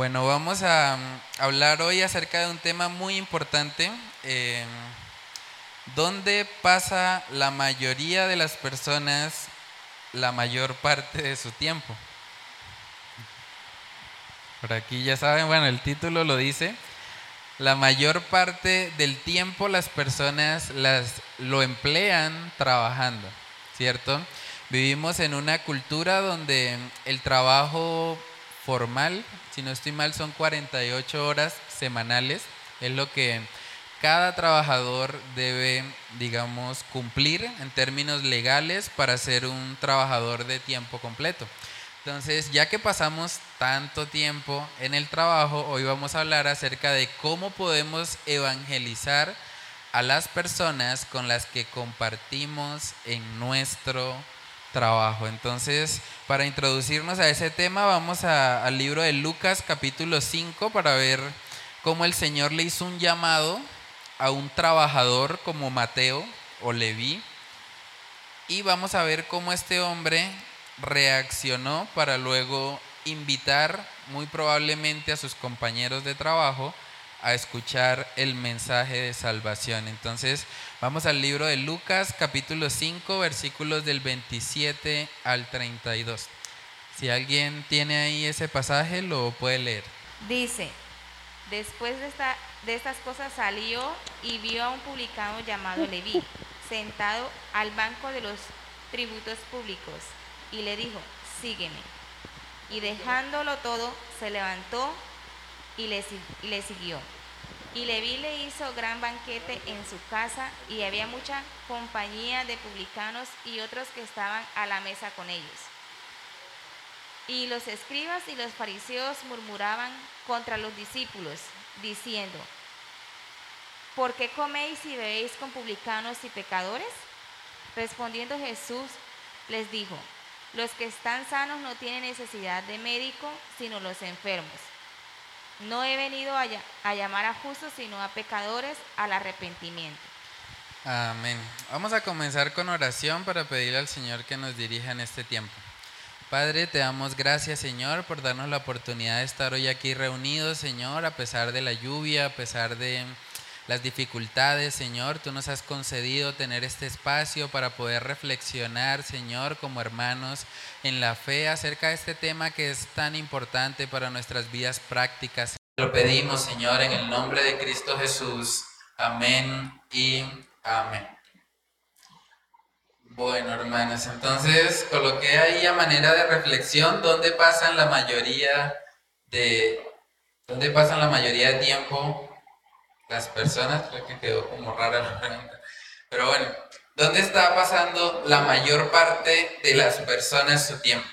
Bueno, vamos a mm, hablar hoy acerca de un tema muy importante. Eh, ¿Dónde pasa la mayoría de las personas la mayor parte de su tiempo? Por aquí ya saben, bueno, el título lo dice. La mayor parte del tiempo las personas las, lo emplean trabajando, ¿cierto? Vivimos en una cultura donde el trabajo formal, si no estoy mal, son 48 horas semanales, es lo que cada trabajador debe, digamos, cumplir en términos legales para ser un trabajador de tiempo completo. Entonces, ya que pasamos tanto tiempo en el trabajo, hoy vamos a hablar acerca de cómo podemos evangelizar a las personas con las que compartimos en nuestro trabajo. Entonces, para introducirnos a ese tema, vamos al libro de Lucas capítulo 5 para ver cómo el Señor le hizo un llamado a un trabajador como Mateo o Leví. Y vamos a ver cómo este hombre reaccionó para luego invitar muy probablemente a sus compañeros de trabajo a escuchar el mensaje de salvación. Entonces, vamos al libro de Lucas, capítulo 5, versículos del 27 al 32. Si alguien tiene ahí ese pasaje, lo puede leer. Dice, después de, esta, de estas cosas salió y vio a un publicano llamado Leví, sentado al banco de los tributos públicos y le dijo, sígueme. Y dejándolo todo, se levantó y le, y le siguió. Y Leví le hizo gran banquete en su casa y había mucha compañía de publicanos y otros que estaban a la mesa con ellos. Y los escribas y los fariseos murmuraban contra los discípulos, diciendo, ¿por qué coméis y bebéis con publicanos y pecadores? Respondiendo Jesús les dijo, los que están sanos no tienen necesidad de médico, sino los enfermos. No he venido a, a, llamar a justos, sino a pecadores al arrepentimiento. Amén. Vamos a comenzar con oración para pedirle al Señor que nos dirija en este tiempo. Padre, te damos gracias, Señor, por darnos la oportunidad de estar hoy aquí reunidos, Señor, a pesar de la lluvia, a pesar de las dificultades, Señor. Tú nos has concedido tener este espacio para poder reflexionar, Señor, como hermanos en la fe acerca de este tema que es tan importante para nuestras vidas prácticas. Lo pedimos, Señor, en el nombre de Cristo Jesús. Amén y amén. Bueno, hermanos, entonces coloqué ahí a manera de reflexión dónde pasan la mayoría de dónde pasan la mayoría de tiempo las personas, creo que quedó como rara la pregunta. Pero bueno, ¿dónde está pasando la mayor parte de las personas su tiempo?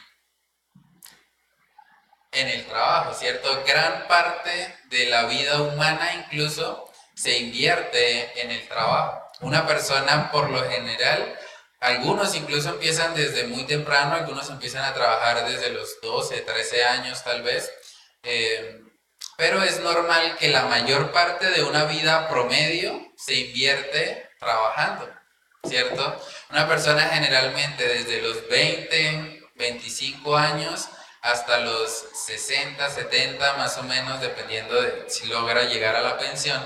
En el trabajo, ¿cierto? Gran parte de la vida humana incluso se invierte en el trabajo. Una persona por lo general, algunos incluso empiezan desde muy temprano, algunos empiezan a trabajar desde los 12, 13 años tal vez. Eh, pero es normal que la mayor parte de una vida promedio se invierte trabajando, ¿cierto? Una persona generalmente desde los 20, 25 años hasta los 60, 70 más o menos, dependiendo de si logra llegar a la pensión,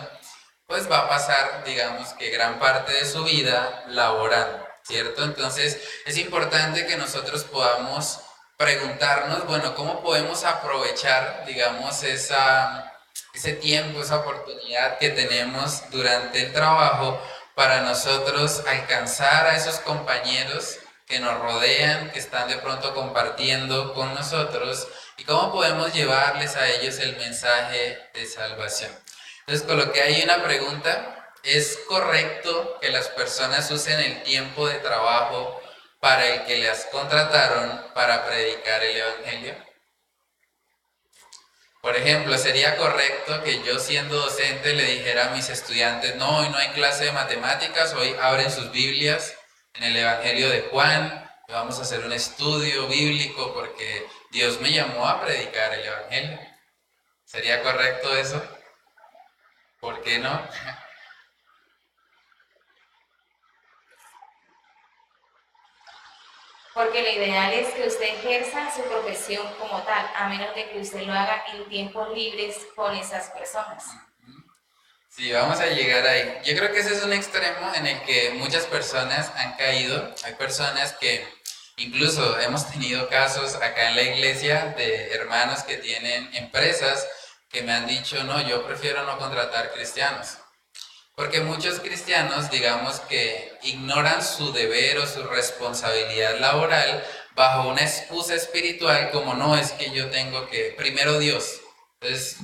pues va a pasar, digamos que gran parte de su vida laborando, ¿cierto? Entonces es importante que nosotros podamos preguntarnos, bueno, ¿cómo podemos aprovechar, digamos, esa, ese tiempo, esa oportunidad que tenemos durante el trabajo para nosotros alcanzar a esos compañeros que nos rodean, que están de pronto compartiendo con nosotros y cómo podemos llevarles a ellos el mensaje de salvación. Entonces coloqué ahí una pregunta, ¿es correcto que las personas usen el tiempo de trabajo para el que les contrataron para predicar el Evangelio? Por ejemplo, ¿sería correcto que yo siendo docente le dijera a mis estudiantes, no, hoy no hay clase de matemáticas, hoy abren sus Biblias en el Evangelio de Juan, vamos a hacer un estudio bíblico porque Dios me llamó a predicar el Evangelio? ¿Sería correcto eso? ¿Por qué no? porque lo ideal es que usted ejerza su profesión como tal, a menos de que usted lo haga en tiempos libres con esas personas. Sí, vamos a llegar ahí. Yo creo que ese es un extremo en el que muchas personas han caído. Hay personas que incluso hemos tenido casos acá en la iglesia de hermanos que tienen empresas que me han dicho, no, yo prefiero no contratar cristianos. Porque muchos cristianos, digamos que ignoran su deber o su responsabilidad laboral bajo una excusa espiritual como no es que yo tengo que, primero Dios. Entonces,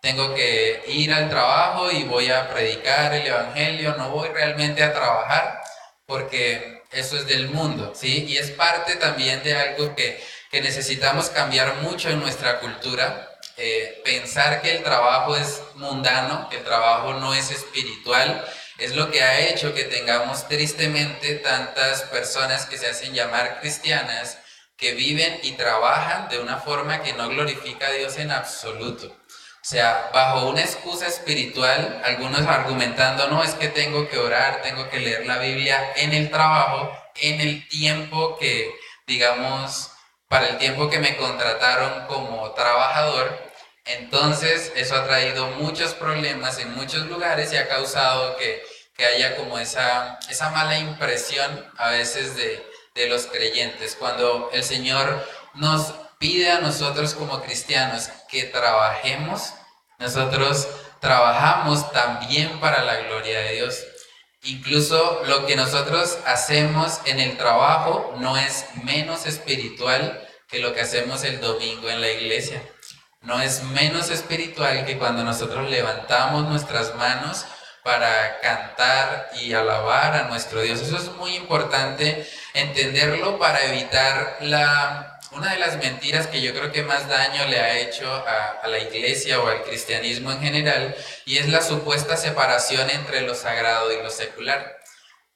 tengo que ir al trabajo y voy a predicar el Evangelio, no voy realmente a trabajar porque eso es del mundo, ¿sí? Y es parte también de algo que, que necesitamos cambiar mucho en nuestra cultura, eh, pensar que el trabajo es mundano, que el trabajo no es espiritual, es lo que ha hecho que tengamos tristemente tantas personas que se hacen llamar cristianas, que viven y trabajan de una forma que no glorifica a Dios en absoluto. O sea, bajo una excusa espiritual, algunos argumentando, no, es que tengo que orar, tengo que leer la Biblia en el trabajo, en el tiempo que, digamos, para el tiempo que me contrataron como trabajador, entonces, eso ha traído muchos problemas en muchos lugares y ha causado que, haya como esa, esa mala impresión a veces de, de los creyentes. Cuando el Señor nos pide a nosotros como cristianos que trabajemos, nosotros trabajamos también para la gloria de Dios. Incluso lo que nosotros hacemos en el trabajo no es menos espiritual que lo que hacemos el domingo en la iglesia no es menos espiritual que cuando nosotros levantamos nuestras manos para cantar y alabar a nuestro Dios. Eso es muy importante entenderlo para evitar la, una de las mentiras que yo creo que más daño le ha hecho a, a la iglesia o al cristianismo en general, y es la supuesta separación entre lo sagrado y lo secular.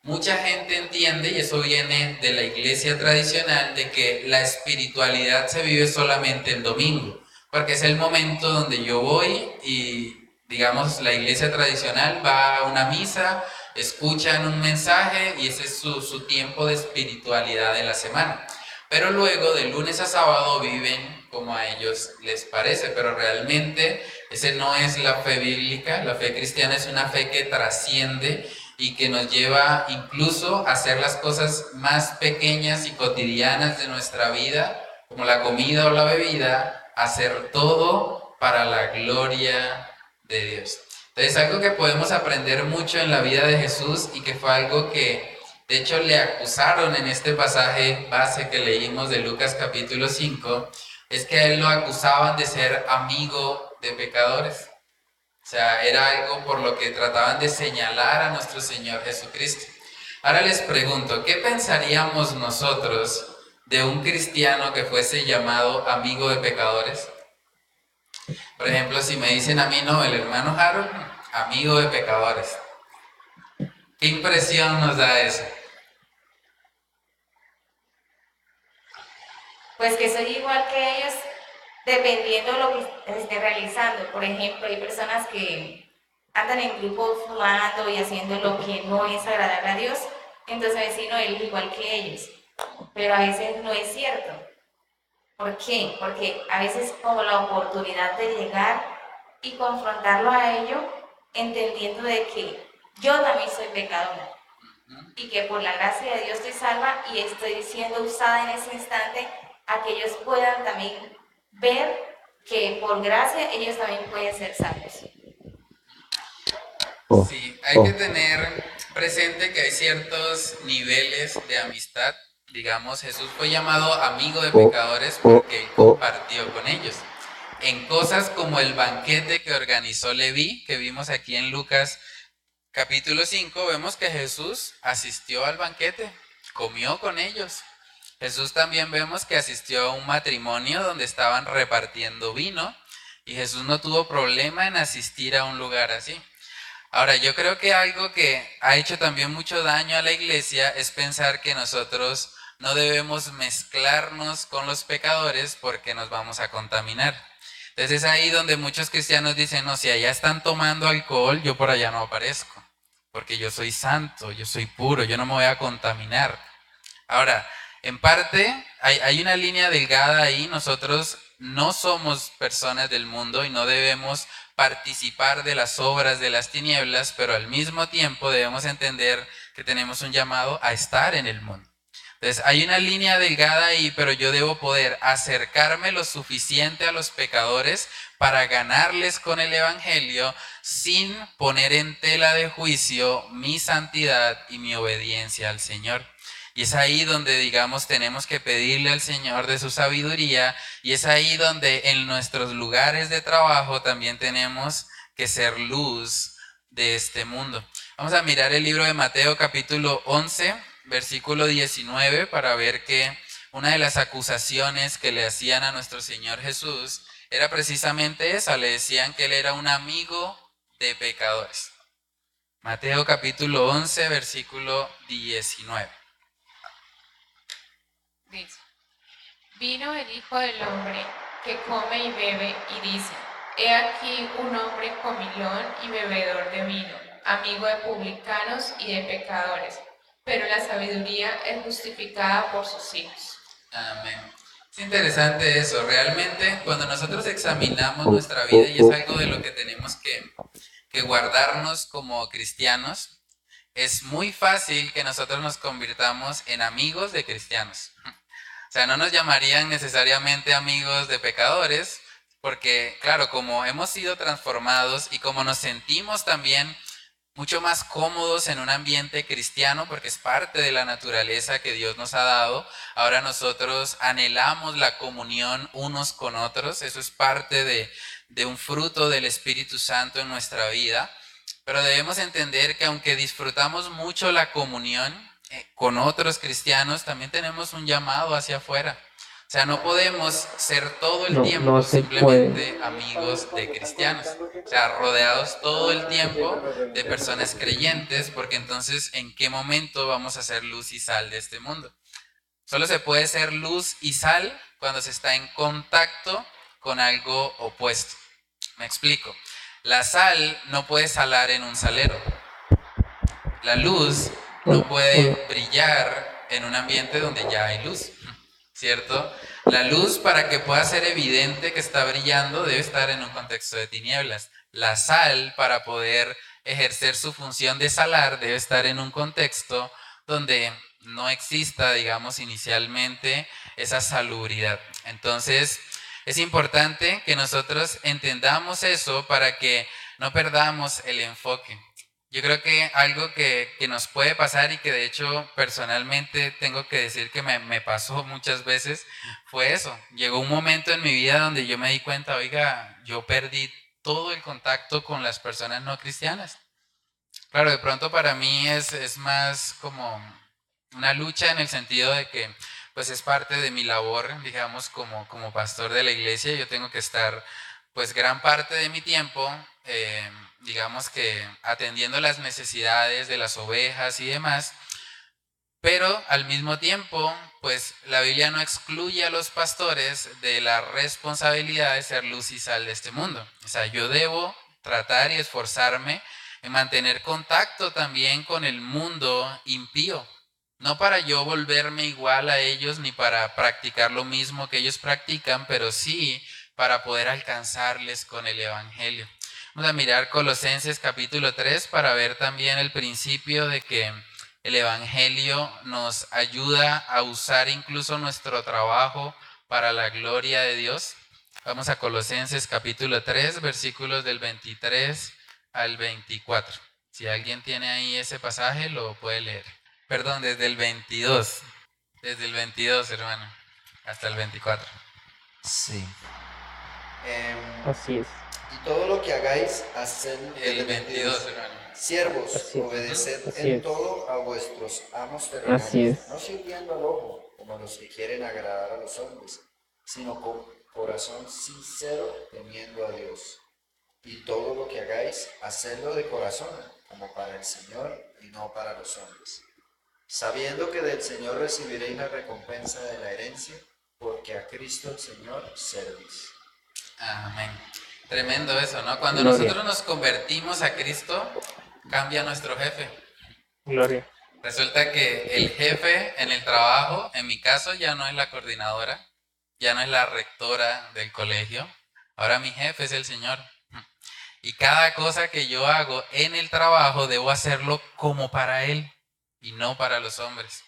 Mucha gente entiende, y eso viene de la iglesia tradicional, de que la espiritualidad se vive solamente el domingo porque es el momento donde yo voy y, digamos, la iglesia tradicional va a una misa, escuchan un mensaje y ese es su, tiempo de espiritualidad de la semana. Pero luego, de lunes a sábado, viven como a ellos les parece, pero realmente ese no es la fe bíblica, la fe cristiana es una fe que trasciende y que nos lleva incluso a hacer las cosas más pequeñas y cotidianas de nuestra vida, como la comida o la bebida, hacer todo para la gloria de Dios. Entonces, algo que podemos aprender mucho en la vida de Jesús y que fue algo que, de hecho, le acusaron en este pasaje base que leímos de Lucas capítulo 5, es que a él lo acusaban de ser amigo de pecadores. O sea, era algo por lo que trataban de señalar a nuestro Señor Jesucristo. Ahora les pregunto, ¿qué pensaríamos nosotros de un cristiano que fuese llamado amigo de pecadores? Por ejemplo, si me dicen a mí, no, el hermano Harold, amigo de pecadores. ¿Qué impresión nos da eso? Pues que soy igual que ellos, dependiendo de lo que esté realizando. Por ejemplo, hay personas que andan en grupos fumando y haciendo lo que no es agradable a Dios, entonces vecino, él es igual que ellos pero a veces no es cierto. ¿Por qué? Porque a veces como la oportunidad de llegar y confrontarlo a ello, entendiendo de que yo también soy pecadora y que por la gracia de Dios estoy salva y estoy siendo usada en ese instante a que ellos puedan también ver que por gracia ellos también pueden ser salvos. Oh. Sí, hay que tener presente que hay ciertos niveles de amistad digamos, Jesús fue llamado amigo de oh, pecadores oh, porque oh. compartió con ellos. En cosas como el banquete que organizó Leví, que vimos aquí en Lucas capítulo 5, vemos que Jesús asistió al banquete, comió con ellos. Jesús también vemos que asistió a un matrimonio donde estaban repartiendo vino y Jesús no tuvo problema en asistir a un lugar así. Ahora, yo creo que algo que ha hecho también mucho daño a la iglesia es pensar que nosotros no debemos mezclarnos con los pecadores porque nos vamos a contaminar. Entonces es ahí donde muchos cristianos dicen, no, si allá están tomando alcohol, yo por allá no aparezco, porque yo soy santo, yo soy puro, yo no me voy a contaminar. Ahora, En parte, hay, hay una línea delgada ahí, nosotros no somos personas del mundo y no debemos participar de las obras de las tinieblas, pero al mismo tiempo debemos entender que tenemos un llamado a estar en el mundo. Entonces, hay una línea delgada ahí, pero yo debo poder acercarme lo suficiente a los pecadores para ganarles con el Evangelio sin poner en tela de juicio mi santidad y mi obediencia al Señor. Y es ahí donde, digamos, tenemos que pedirle al Señor de su sabiduría y es ahí donde en nuestros lugares de trabajo también tenemos que ser luz de este mundo. Vamos a mirar el libro de Mateo capítulo 11, versículo 19, para ver que una de las acusaciones que le hacían a nuestro Señor Jesús era precisamente esa. Le decían que él era un amigo de pecadores. Mateo capítulo 11, versículo 19. Dice, vino el Hijo del Hombre que come y bebe y dice, he aquí un hombre comilón y bebedor de vino, amigo de publicanos y de pecadores, pero la sabiduría es justificada por sus hijos. Amén. Es interesante eso, realmente cuando nosotros examinamos nuestra vida, y es algo de lo que tenemos que, que guardarnos como cristianos, es muy fácil que nosotros nos convirtamos en amigos de cristianos. O sea, no nos llamarían necesariamente amigos de pecadores, porque claro, como hemos sido transformados y como nos sentimos también mucho más cómodos en un ambiente cristiano, porque es parte de la naturaleza que Dios nos ha dado, ahora nosotros anhelamos la comunión unos con otros, eso es parte de, de un fruto del Espíritu Santo en nuestra vida, pero debemos entender que aunque disfrutamos mucho la comunión, eh, con otros cristianos, también tenemos un llamado hacia afuera. O sea, no podemos ser todo el tiempo simplemente amigos de cristianos. O sea, rodeados todo el tiempo de personas creyentes, porque entonces, ¿en qué momento vamos a ser luz y sal de este mundo? Solo se puede ser luz y sal cuando se está en contacto con algo opuesto. Me explico. La sal no puede salar en un salero. La luz no puede brillar en un ambiente donde ya hay luz, ¿cierto? La luz para que pueda ser evidente que está brillando debe estar en un contexto de tinieblas. La sal para poder ejercer su función de salar debe estar en un contexto donde no exista, digamos, inicialmente esa salubridad. Entonces, es importante que nosotros entendamos eso para que no perdamos el enfoque. Yo creo que algo que, nos puede pasar y que de hecho personalmente tengo que decir que me, me, pasó muchas veces fue eso. Llegó un momento en mi vida donde yo me di cuenta, oiga, yo perdí todo el contacto con las personas no cristianas. Claro, de pronto para mí es, es más como una lucha en el sentido de que pues es parte de mi labor, digamos, como, como pastor de la iglesia. Yo tengo que estar pues gran parte de mi tiempo eh, digamos que atendiendo las necesidades de las ovejas y demás, pero al mismo tiempo, pues la Biblia no excluye a los pastores de la responsabilidad de ser luz y sal de este mundo. O sea, yo debo tratar y esforzarme en mantener contacto también con el mundo impío, no para yo volverme igual a ellos ni para practicar lo mismo que ellos practican, pero sí para poder alcanzarles con el Evangelio. Vamos a mirar Colosenses capítulo 3 para ver también el principio de que el Evangelio nos ayuda a usar incluso nuestro trabajo para la gloria de Dios. Vamos a Colosenses capítulo 3, versículos del 23 al 24. Si alguien tiene ahí ese pasaje, lo puede leer. Perdón, desde el 22. Desde el 22, hermano, hasta el 24. Sí. Em, Así es. Y todo lo que hagáis, haced el 22, Siervos, obedeced en todo a vuestros amos terrenales, no sirviendo al ojo, como los que quieren agradar a los hombres, sino con corazón sincero, temiendo a Dios. Y todo lo que hagáis, hacedlo de corazón, como para el Señor y no para los hombres, sabiendo que del Señor recibiréis la recompensa de la herencia, porque a Cristo el Señor servís. Amén. Tremendo eso, ¿no? Cuando nosotros nos convertimos a Cristo, cambia nuestro jefe. Gloria. Resulta que el jefe en el trabajo, en mi caso, ya no es la coordinadora, ya no es la rectora del colegio, ahora mi jefe es el Señor. Y cada cosa que yo hago en el trabajo debo hacerlo como para Él y no para los hombres.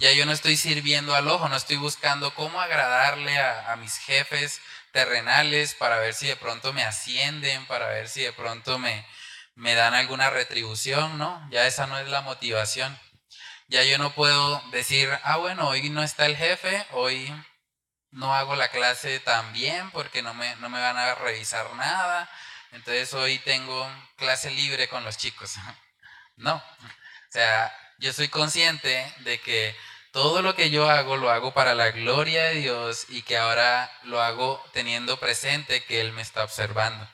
Ya yo no estoy sirviendo al ojo, no estoy buscando cómo agradarle a, a mis jefes terrenales para ver si de pronto me ascienden, para ver si de pronto me, me dan alguna retribución, ¿no? Ya esa no es la motivación. Ya yo no puedo decir, ah, bueno, hoy no está el jefe, hoy no hago la clase tan bien porque no me, no me van a revisar nada, entonces hoy tengo clase libre con los chicos. No, o sea, yo soy consciente de que todo lo que yo hago lo hago para la gloria de Dios y que ahora lo hago teniendo presente que Él me está observando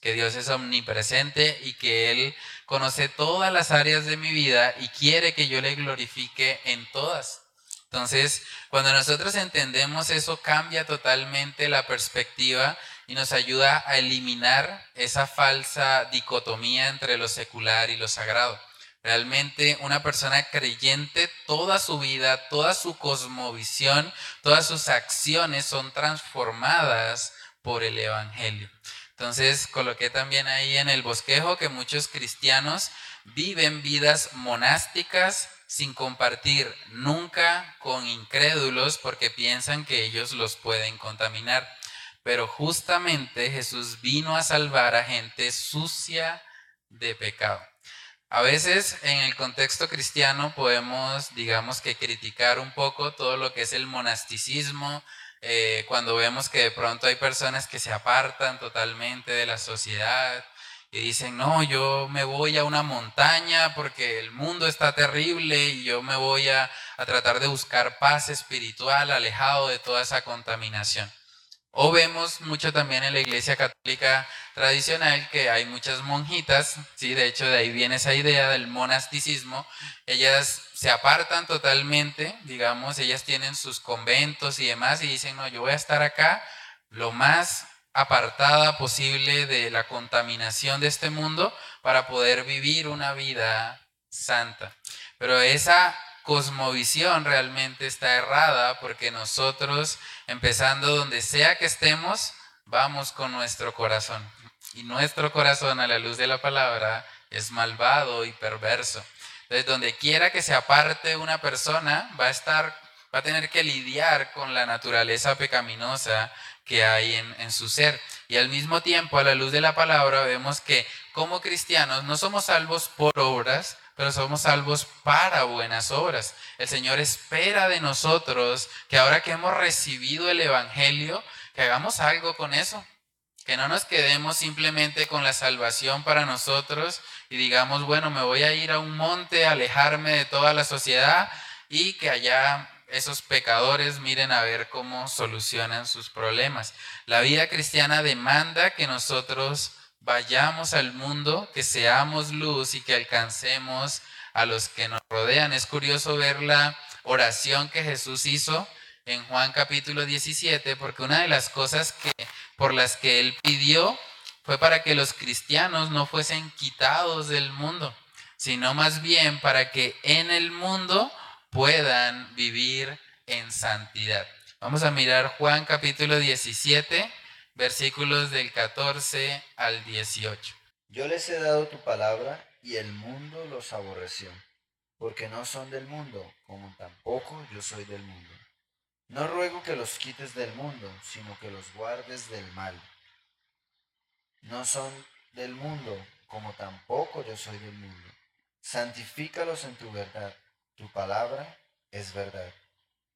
que Dios es omnipresente y que Él conoce todas las áreas de mi vida y quiere que yo le glorifique en todas. Entonces, cuando nosotros entendemos eso, cambia totalmente la perspectiva y nos ayuda a eliminar esa falsa dicotomía entre lo secular y lo sagrado. Realmente una persona creyente, toda su vida, toda su cosmovisión, todas sus acciones son transformadas por el Evangelio. Entonces coloqué también ahí en el bosquejo que muchos cristianos viven vidas monásticas sin compartir nunca con incrédulos porque piensan que ellos los pueden contaminar. Pero justamente Jesús vino a salvar a gente sucia de pecado. A veces en el contexto cristiano podemos, digamos que criticar un poco todo lo que es el monasticismo, eh, cuando vemos que de pronto hay personas que se apartan totalmente de la sociedad y dicen, no, yo me voy a una montaña porque el mundo está terrible y yo me voy a tratar de buscar paz espiritual alejado de toda esa contaminación. O vemos mucho también en la iglesia católica tradicional que hay muchas monjitas, ¿sí? de hecho de ahí viene esa idea del monasticismo, ellas se apartan totalmente, digamos, ellas tienen sus conventos y demás y dicen, no, yo voy a estar acá lo más apartada posible de la contaminación de este mundo para poder vivir una vida santa. Pero esa cosmovisión realmente está errada porque nosotros, empezando donde sea que estemos, vamos con nuestro corazón. Y nuestro corazón a la luz de la palabra es malvado y perverso. Entonces, donde quiera que se aparte una persona, va a estar, va a tener que lidiar con la naturaleza pecaminosa que hay en, en su ser. Y al mismo tiempo, a la luz de la palabra, vemos que como cristianos no somos salvos por obras, pero somos salvos para buenas obras. El Señor espera de nosotros que ahora que hemos recibido el Evangelio, que hagamos algo con eso. Que no nos quedemos simplemente con la salvación para nosotros y digamos, bueno, me voy a ir a un monte, alejarme de toda la sociedad y que allá esos pecadores miren a ver cómo solucionan sus problemas. La vida cristiana demanda que nosotros vayamos al mundo, que seamos luz y que alcancemos a los que nos rodean. Es curioso ver la oración que Jesús hizo en Juan capítulo 17, porque una de las cosas que, por las que él pidió fue para que los cristianos no fuesen quitados del mundo, sino más bien para que en el mundo puedan vivir en santidad. Vamos a mirar Juan capítulo 17, versículos del 14 al 18. Yo les he dado tu palabra y el mundo los aborreció, porque no son del mundo, como tampoco yo soy del mundo. No ruego que los quites del mundo, sino que los guardes del mal. No son del mundo, como tampoco yo soy del mundo. Santifícalos en tu verdad. Tu palabra es verdad.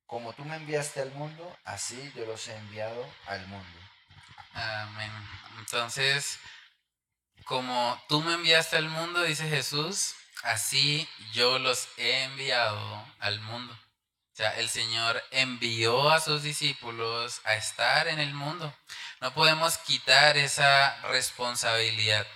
Como tú me enviaste al mundo, así yo los he enviado al mundo. Amén. Entonces, como tú me enviaste al mundo, dice Jesús, así yo los he enviado al mundo. O sea, el Señor envió a sus discípulos a estar en el mundo. No podemos quitar esa responsabilidad.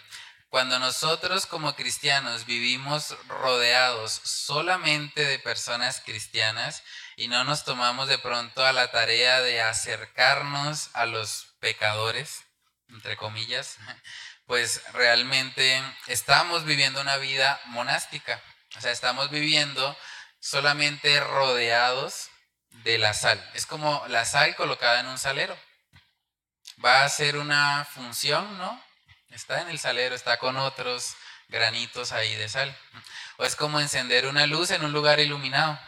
Cuando nosotros como cristianos vivimos rodeados solamente de personas cristianas y no nos tomamos de pronto a la tarea de acercarnos a los pecadores, entre comillas, pues realmente estamos viviendo una vida monástica. O sea, estamos viviendo solamente rodeados de la sal. Es como la sal colocada en un salero. Va a hacer una función, ¿no? Está en el salero, está con otros granitos ahí de sal. O es como encender una luz en un lugar iluminado.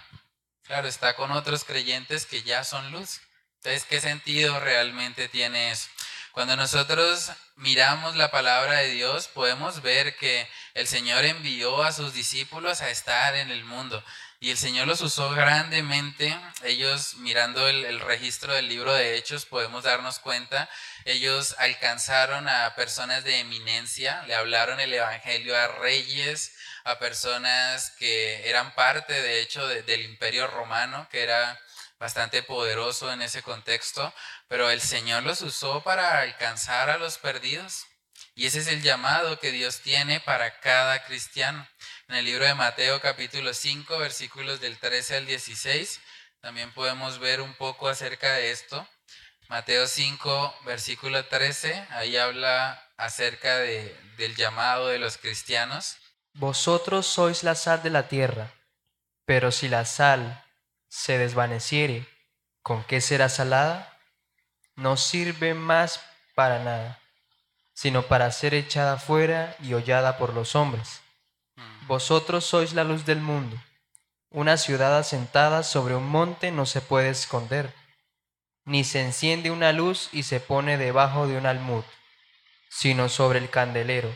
Claro, está con otros creyentes que ya son luz. Entonces, ¿qué sentido realmente tiene eso? Cuando nosotros miramos la palabra de Dios, podemos ver que el Señor envió a sus discípulos a estar en el mundo. Y el Señor los usó grandemente. Ellos, mirando el, registro del libro de Hechos, podemos darnos cuenta, ellos alcanzaron a personas de eminencia, le hablaron el Evangelio a reyes, a personas que eran parte, de hecho, del imperio romano, que era bastante poderoso en ese contexto, pero el Señor los usó para alcanzar a los perdidos. Y ese es el llamado que Dios tiene para cada cristiano. En el libro de Mateo capítulo 5, versículos del 13 al 16, también podemos ver un poco acerca de esto. Mateo 5, versículo 13, ahí habla acerca de, del llamado de los cristianos. Vosotros sois la sal de la tierra, pero si la sal se desvaneciere, ¿con qué será salada? No sirve más para nada, sino para ser echada fuera y hollada por los hombres. Mm. Vosotros sois la luz del mundo. Una ciudad asentada sobre un monte no se puede esconder, ni se enciende una luz y se pone debajo de un almud, sino sobre el candelero,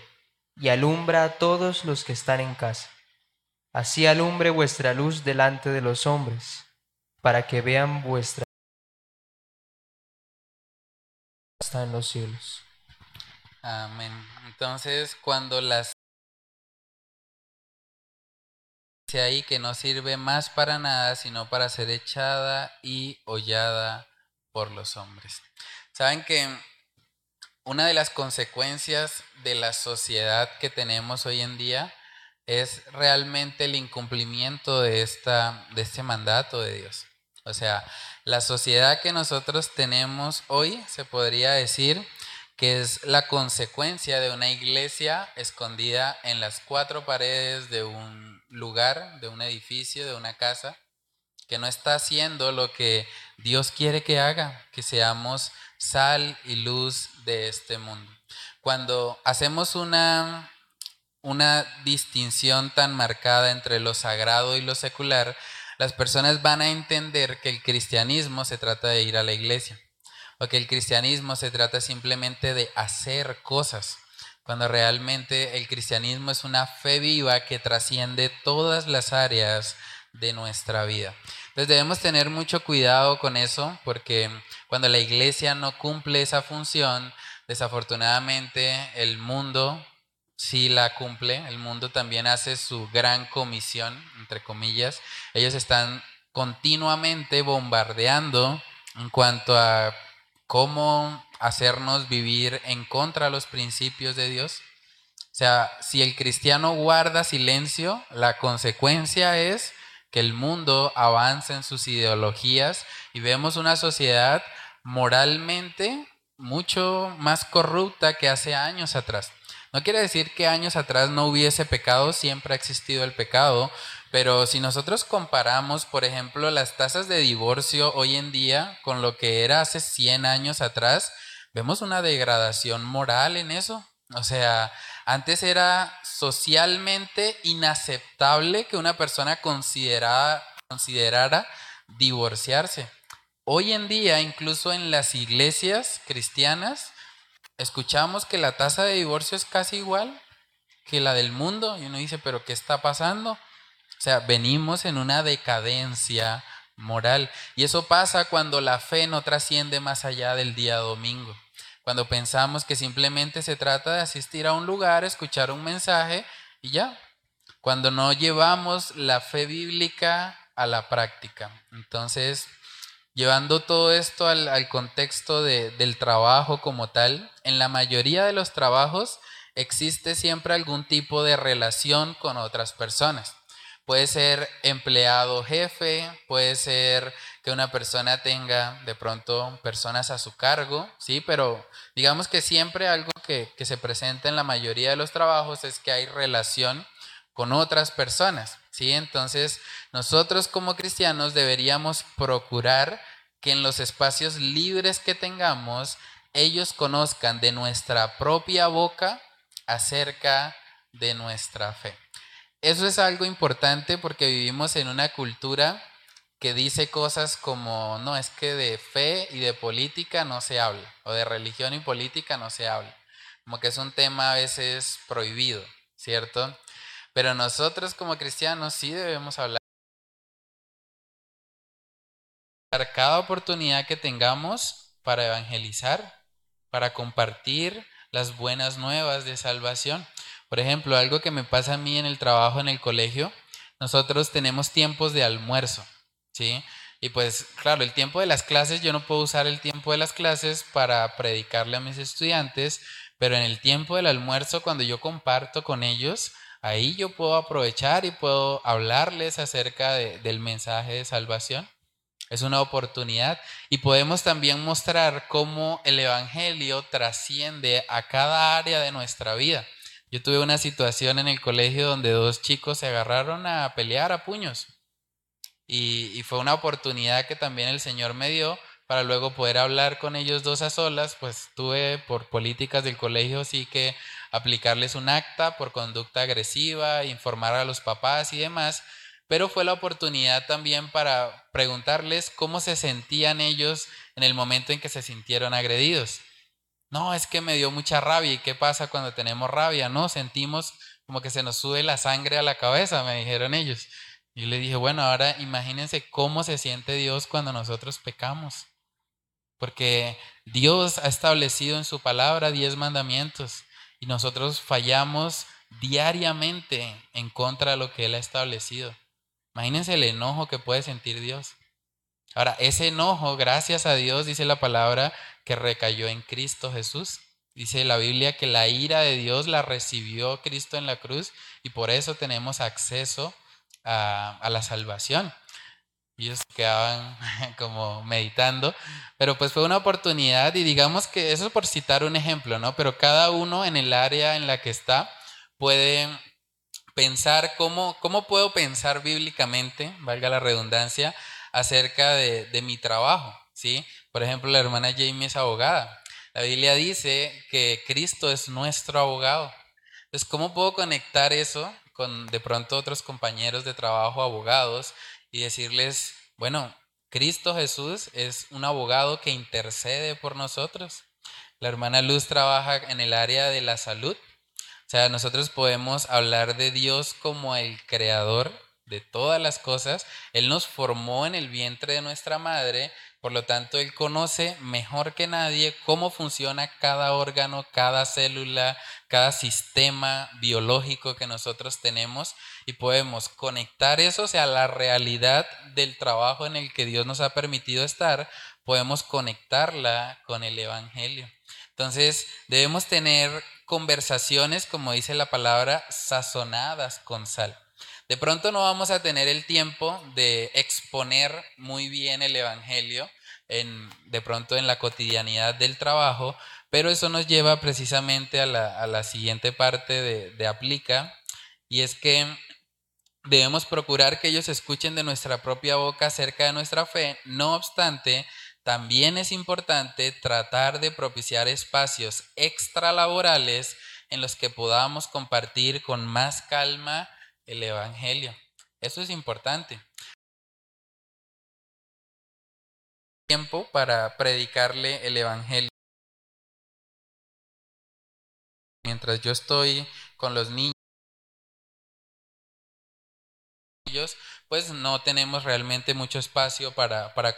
y alumbra a todos los que están en casa. Así alumbre vuestra luz delante de los hombres, para que vean vuestra está en los cielos. Amén. Entonces, cuando las dice ahí que no sirve más para nada, sino para ser echada y hollada por los hombres. Saben que una de las consecuencias de la sociedad que tenemos hoy en día es realmente el incumplimiento de, esta, de este mandato de Dios. O sea, la sociedad que nosotros tenemos hoy se podría decir que es la consecuencia de una iglesia escondida en las cuatro paredes de un lugar, de un edificio, de una casa, que no está haciendo lo que Dios quiere que haga, que seamos sal y luz de este mundo. Cuando hacemos una una distinción tan marcada entre lo sagrado y lo secular, las personas van a entender que el cristianismo se trata de ir a la iglesia o que el cristianismo se trata simplemente de hacer cosas, cuando realmente el cristianismo es una fe viva que trasciende todas las áreas de nuestra vida. Entonces debemos tener mucho cuidado con eso porque cuando la iglesia no cumple esa función, desafortunadamente el mundo sí la cumple. El mundo también hace su gran comisión, entre comillas. Ellos están continuamente bombardeando en cuanto a cómo hacernos vivir en contra de los principios de Dios. O sea, si el cristiano guarda silencio, la consecuencia es que el mundo avance en sus ideologías y vemos una sociedad moralmente mucho más corrupta que hace años atrás. No quiere decir que años atrás no hubiese pecado, siempre ha existido el pecado, pero si nosotros comparamos, por ejemplo, las tasas de divorcio hoy en día con lo que era hace 100 años atrás, vemos una degradación moral en eso. O sea, antes era socialmente inaceptable que una persona considerara divorciarse. Hoy en día, incluso en las iglesias cristianas, escuchamos que la tasa de divorcio es casi igual que la del mundo y uno dice, pero ¿qué está pasando? O sea, venimos en una decadencia moral y eso pasa cuando la fe no trasciende más allá del día domingo. Cuando pensamos que simplemente se trata de asistir a un lugar, escuchar un mensaje y ya. Cuando no llevamos la fe bíblica a la práctica. Entonces, Llevando todo esto al, contexto del trabajo como tal, en la mayoría de los trabajos existe siempre algún tipo de relación con otras personas. Puede ser empleado jefe, puede ser que una persona tenga de pronto personas a su cargo, sí, pero digamos que siempre algo que, que se presenta en la mayoría de los trabajos es que hay relación con otras personas. ¿sí? Entonces, nosotros como cristianos deberíamos procurar que en los espacios libres que tengamos, ellos conozcan de nuestra propia boca acerca de nuestra fe. Eso es algo importante porque vivimos en una cultura que dice cosas como, no, es que de fe y de política no se habla, o de religión y política no se habla, como que es un tema a veces prohibido, ¿cierto? Pero nosotros como cristianos sí debemos hablar. Cada oportunidad que tengamos para evangelizar, para compartir las buenas nuevas de salvación. Por ejemplo, algo que me pasa a mí en el trabajo en el colegio, nosotros tenemos tiempos de almuerzo, ¿sí? Y pues claro, el tiempo de las clases, yo no puedo usar el tiempo de las clases para predicarle a mis estudiantes, pero en el tiempo del almuerzo, cuando yo comparto con ellos, ahí yo puedo aprovechar y puedo hablarles acerca del mensaje de salvación. Es una oportunidad y podemos también mostrar cómo el Evangelio trasciende a cada área de nuestra vida. Yo tuve una situación en el colegio donde dos chicos se agarraron a pelear a puños y, fue una oportunidad que también el Señor me dio para luego poder hablar con ellos dos a solas, pues tuve por políticas del colegio sí que aplicarles un acta por conducta agresiva, informar a los papás y demás, pero fue la oportunidad también para preguntarles cómo se sentían ellos en el momento en que se sintieron agredidos. No, es que me dio mucha rabia. ¿Y qué pasa cuando tenemos rabia? No, sentimos como que se nos sube la sangre a la cabeza, me dijeron ellos. Y le dije, bueno, ahora imagínense cómo se siente Dios cuando nosotros pecamos. Porque Dios ha establecido en su palabra diez mandamientos y nosotros fallamos diariamente en contra de lo que Él ha establecido. Imagínense el enojo que puede sentir Dios. Ahora, ese enojo, gracias a Dios, dice la palabra, que recayó en Cristo Jesús. Dice la Biblia que la ira de Dios la recibió Cristo en la cruz y por eso tenemos acceso a, la salvación. Y ellos quedaban como meditando, pero pues fue una oportunidad y digamos que eso es por citar un ejemplo, ¿no? Pero cada uno en el área en la que está puede pensar cómo, cómo puedo pensar bíblicamente, valga la redundancia, acerca de, de mi trabajo, ¿sí? Por ejemplo, la hermana Jamie es abogada. La Biblia dice que Cristo es nuestro abogado. Entonces, ¿cómo puedo conectar eso con de pronto otros compañeros de trabajo, abogados, y decirles, bueno, Cristo Jesús es un abogado que intercede por nosotros. La hermana Luz trabaja en el área de la salud o sea, nosotros podemos hablar de Dios como el creador de todas las cosas. Él nos formó en el vientre de nuestra madre, por lo tanto, Él conoce mejor que nadie cómo funciona cada órgano, cada célula, cada sistema biológico que nosotros tenemos y podemos conectar eso, o sea, la realidad del trabajo en el que Dios nos ha permitido estar, podemos conectarla con el Evangelio. Entonces, debemos tener conversaciones, como dice la palabra, sazonadas con sal. De pronto no vamos a tener el tiempo de exponer muy bien el Evangelio en, de pronto en la cotidianidad del trabajo, pero eso nos lleva precisamente a la, siguiente parte de, de aplica, y es que debemos procurar que ellos escuchen de nuestra propia boca acerca de nuestra fe, no obstante, también es importante tratar de propiciar espacios extralaborales en los que podamos compartir con más calma el Evangelio. Eso es importante. Tiempo para predicarle el Evangelio. Mientras yo estoy con los niños, pues no tenemos realmente mucho espacio para, para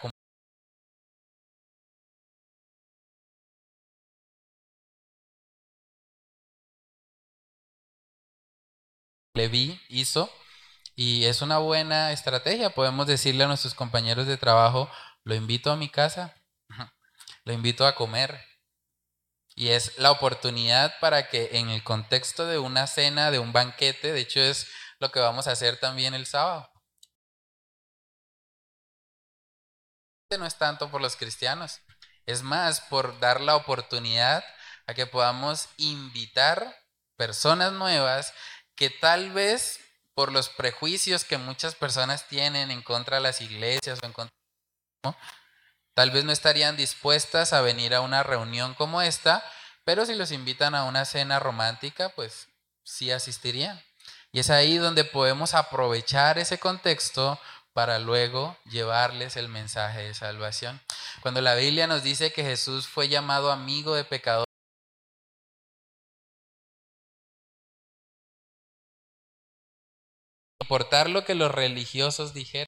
Levi hizo y es una buena estrategia. Podemos decirle a nuestros compañeros de trabajo, lo invito a mi casa, lo invito a comer. Y es la oportunidad para que en el contexto de una cena, de un banquete, de hecho es lo que vamos a hacer también el sábado. No es tanto por los cristianos, es más por dar la oportunidad a que podamos invitar personas nuevas que tal vez por los prejuicios que muchas personas tienen en contra de las iglesias o en contra tal vez no estarían dispuestas a venir a una reunión como esta, pero si los invitan a una cena romántica, pues sí asistirían. Y es ahí donde podemos aprovechar ese contexto para luego llevarles el mensaje de salvación. Cuando la Biblia nos dice que Jesús fue llamado amigo de pecadores, importar lo que los religiosos dijeron,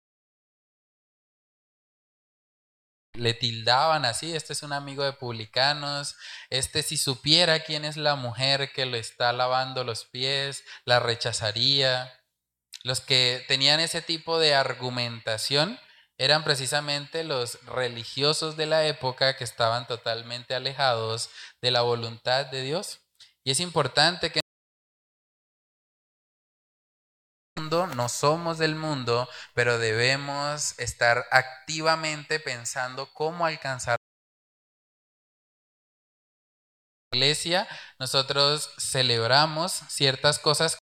le tildaban así, este es un amigo de publicanos, este si supiera quién es la mujer que le está lavando los pies, la rechazaría. Los que tenían ese tipo de argumentación eran precisamente los religiosos de la época que estaban totalmente alejados de la voluntad de Dios. Y es importante que no somos del mundo, pero debemos estar activamente pensando cómo alcanzar la iglesia. Nosotros celebramos ciertas cosas.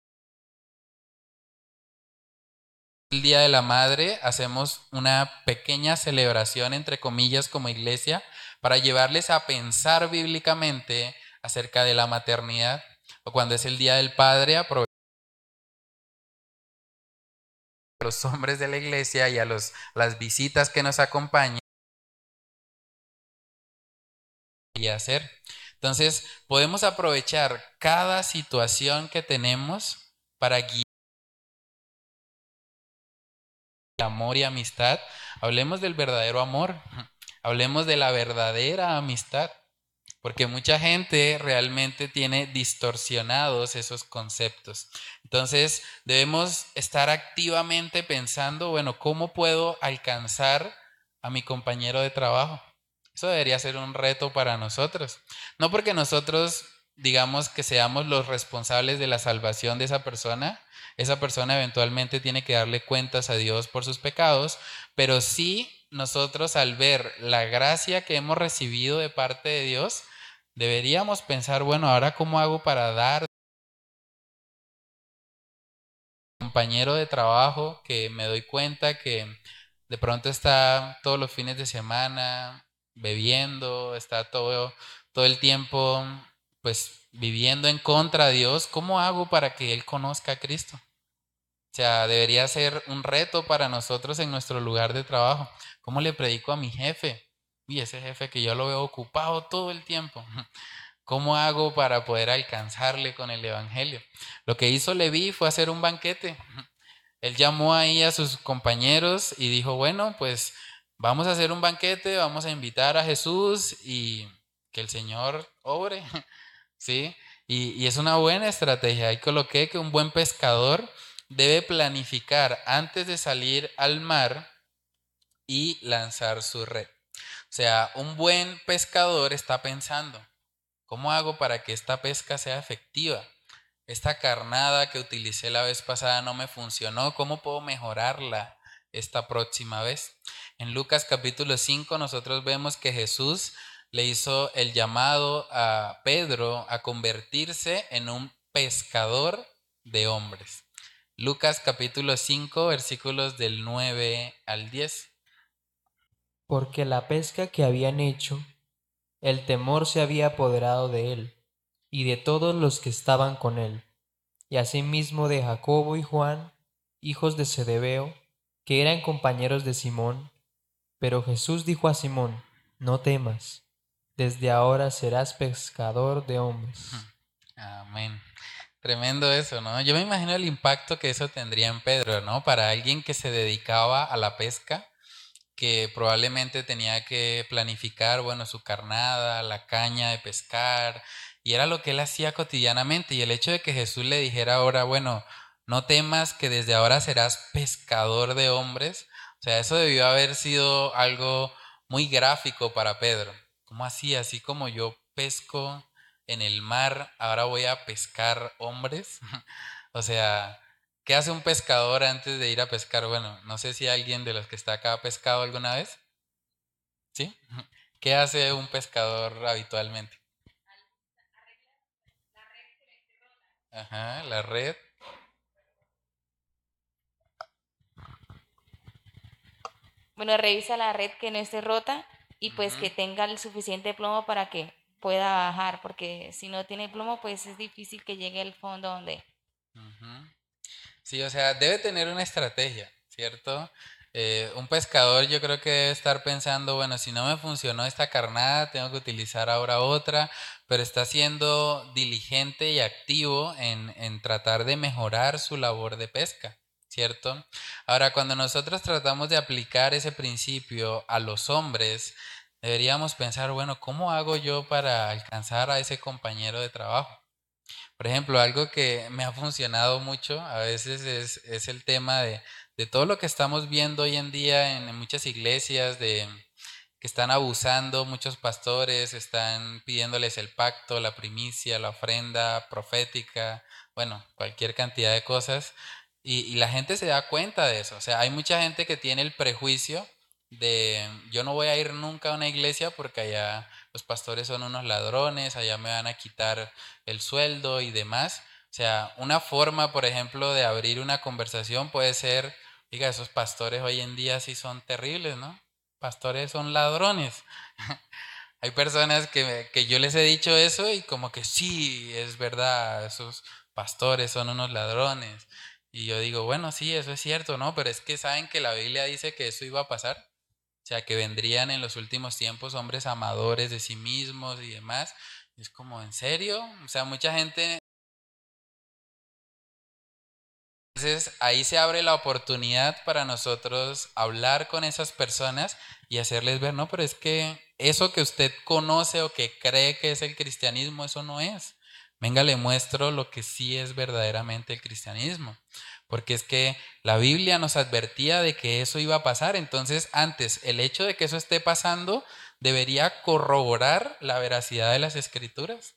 El Día de la Madre hacemos una pequeña celebración, entre comillas, como iglesia, para llevarles a pensar bíblicamente acerca de la maternidad. O cuando es el Día del Padre, aprovechamos los hombres de la iglesia y a los, las visitas que nos acompañan y hacer. Entonces, podemos aprovechar cada situación que tenemos para guiar amor y amistad. Hablemos del verdadero amor. Hablemos de la verdadera amistad. Porque mucha gente realmente tiene distorsionados esos conceptos. Entonces debemos estar activamente pensando, bueno, ¿cómo puedo alcanzar a mi compañero de trabajo? Eso debería ser un reto para nosotros. No porque nosotros digamos que seamos los responsables de la salvación de esa persona, esa persona eventualmente tiene que darle cuentas a Dios por sus pecados, pero sí nosotros al ver la gracia que hemos recibido de parte de Dios, deberíamos pensar, bueno, ahora cómo hago para dar compañero de trabajo que me doy cuenta que de pronto está todos los fines de semana bebiendo, está todo, todo el tiempo pues viviendo en contra de Dios, ¿cómo hago para que Él conozca a Cristo? O sea, debería ser un reto para nosotros en nuestro lugar de trabajo. ¿Cómo le predico a mi jefe? Y ese jefe que yo lo veo ocupado todo el tiempo. ¿Cómo hago para poder alcanzarle con el Evangelio? Lo que hizo Leví fue hacer un banquete. Él llamó ahí a sus compañeros y dijo, bueno, pues vamos a hacer un banquete, vamos a invitar a Jesús y que el Señor obre. ¿Sí? Y, y es una buena estrategia. Ahí coloqué que un buen pescador debe planificar antes de salir al mar y lanzar su red. Sea, un buen pescador está pensando, ¿cómo hago para que esta pesca sea efectiva? Esta carnada que utilicé la vez pasada no me funcionó, ¿cómo puedo mejorarla esta próxima vez? En Lucas capítulo 5 nosotros vemos que Jesús le hizo el llamado a Pedro a convertirse en un pescador de hombres. Lucas capítulo 5 versículos del 9 al 10 porque la pesca que habían hecho, el temor se había apoderado de él y de todos los que estaban con él, y asimismo de Jacobo y Juan, hijos de Zebedeo, que eran compañeros de Simón. Pero Jesús dijo a Simón, no temas, desde ahora serás pescador de hombres. Amén. Tremendo eso, ¿no? Yo me imagino el impacto que eso tendría en Pedro, ¿no? Para alguien que se dedicaba a la pesca, que probablemente tenía que planificar, bueno, su carnada, la caña de pescar, y era lo que él hacía cotidianamente. Y el hecho de que Jesús le dijera ahora, bueno, no temas que desde ahora serás pescador de hombres, o sea, eso debió haber sido algo muy gráfico para Pedro. ¿Cómo así? Así como yo pesco en el mar, ahora voy a pescar hombres. o sea, ¿Qué hace un pescador antes de ir a pescar? Bueno, no sé si alguien de los que está acá ha pescado alguna vez. ¿Sí? ¿Qué hace un pescador habitualmente? Ajá, la red. Bueno, revisa la red que no esté rota y pues que tenga el suficiente plomo para que pueda bajar, porque si no tiene plomo, pues es difícil que llegue al fondo donde. Sí, o sea, debe tener una estrategia, ¿cierto? Eh, un pescador yo creo que debe estar pensando, bueno, si no me funcionó esta carnada, tengo que utilizar ahora otra, pero está siendo diligente y activo en, en tratar de mejorar su labor de pesca. ¿Cierto? Ahora, cuando nosotros tratamos de aplicar ese principio a los hombres, deberíamos pensar, bueno, ¿cómo hago yo para alcanzar a ese compañero de trabajo? Por ejemplo, algo que me ha funcionado mucho a veces es, el tema de, de todo lo que estamos viendo hoy en día en, muchas iglesias, de que están abusando, muchos pastores están pidiéndoles el pacto, la primicia, la ofrenda profética, bueno, cualquier cantidad de cosas. Y, y, la gente se da cuenta de eso. O sea, hay mucha gente que tiene el prejuicio de yo no voy a ir nunca a una iglesia porque allá los pastores son unos ladrones, allá me van a quitar el sueldo y demás. O sea, una forma, por ejemplo, de abrir una conversación puede ser Diga, esos pastores hoy en día sí son terribles, ¿no? Pastores son ladrones. Hay personas que, que yo les he dicho eso y como que sí, es verdad, esos pastores son unos ladrones. Y yo digo, bueno, sí, eso es cierto, ¿no? Pero es que saben que la Biblia dice que eso iba a pasar. O sea, que vendrían en los últimos tiempos hombres amadores de sí mismos y demás. es como, ¿en serio? O sea, mucha gente Entonces ahí se abre la oportunidad para nosotros hablar con esas personas y hacerles ver, no, pero es que eso que usted conoce o que cree que es el cristianismo, eso no es. Venga, le muestro lo que sí es verdaderamente el cristianismo. Porque es que la Biblia nos advertía de que eso iba a pasar. Entonces, antes, el hecho de que eso esté pasando debería corroborar la veracidad de las escrituras.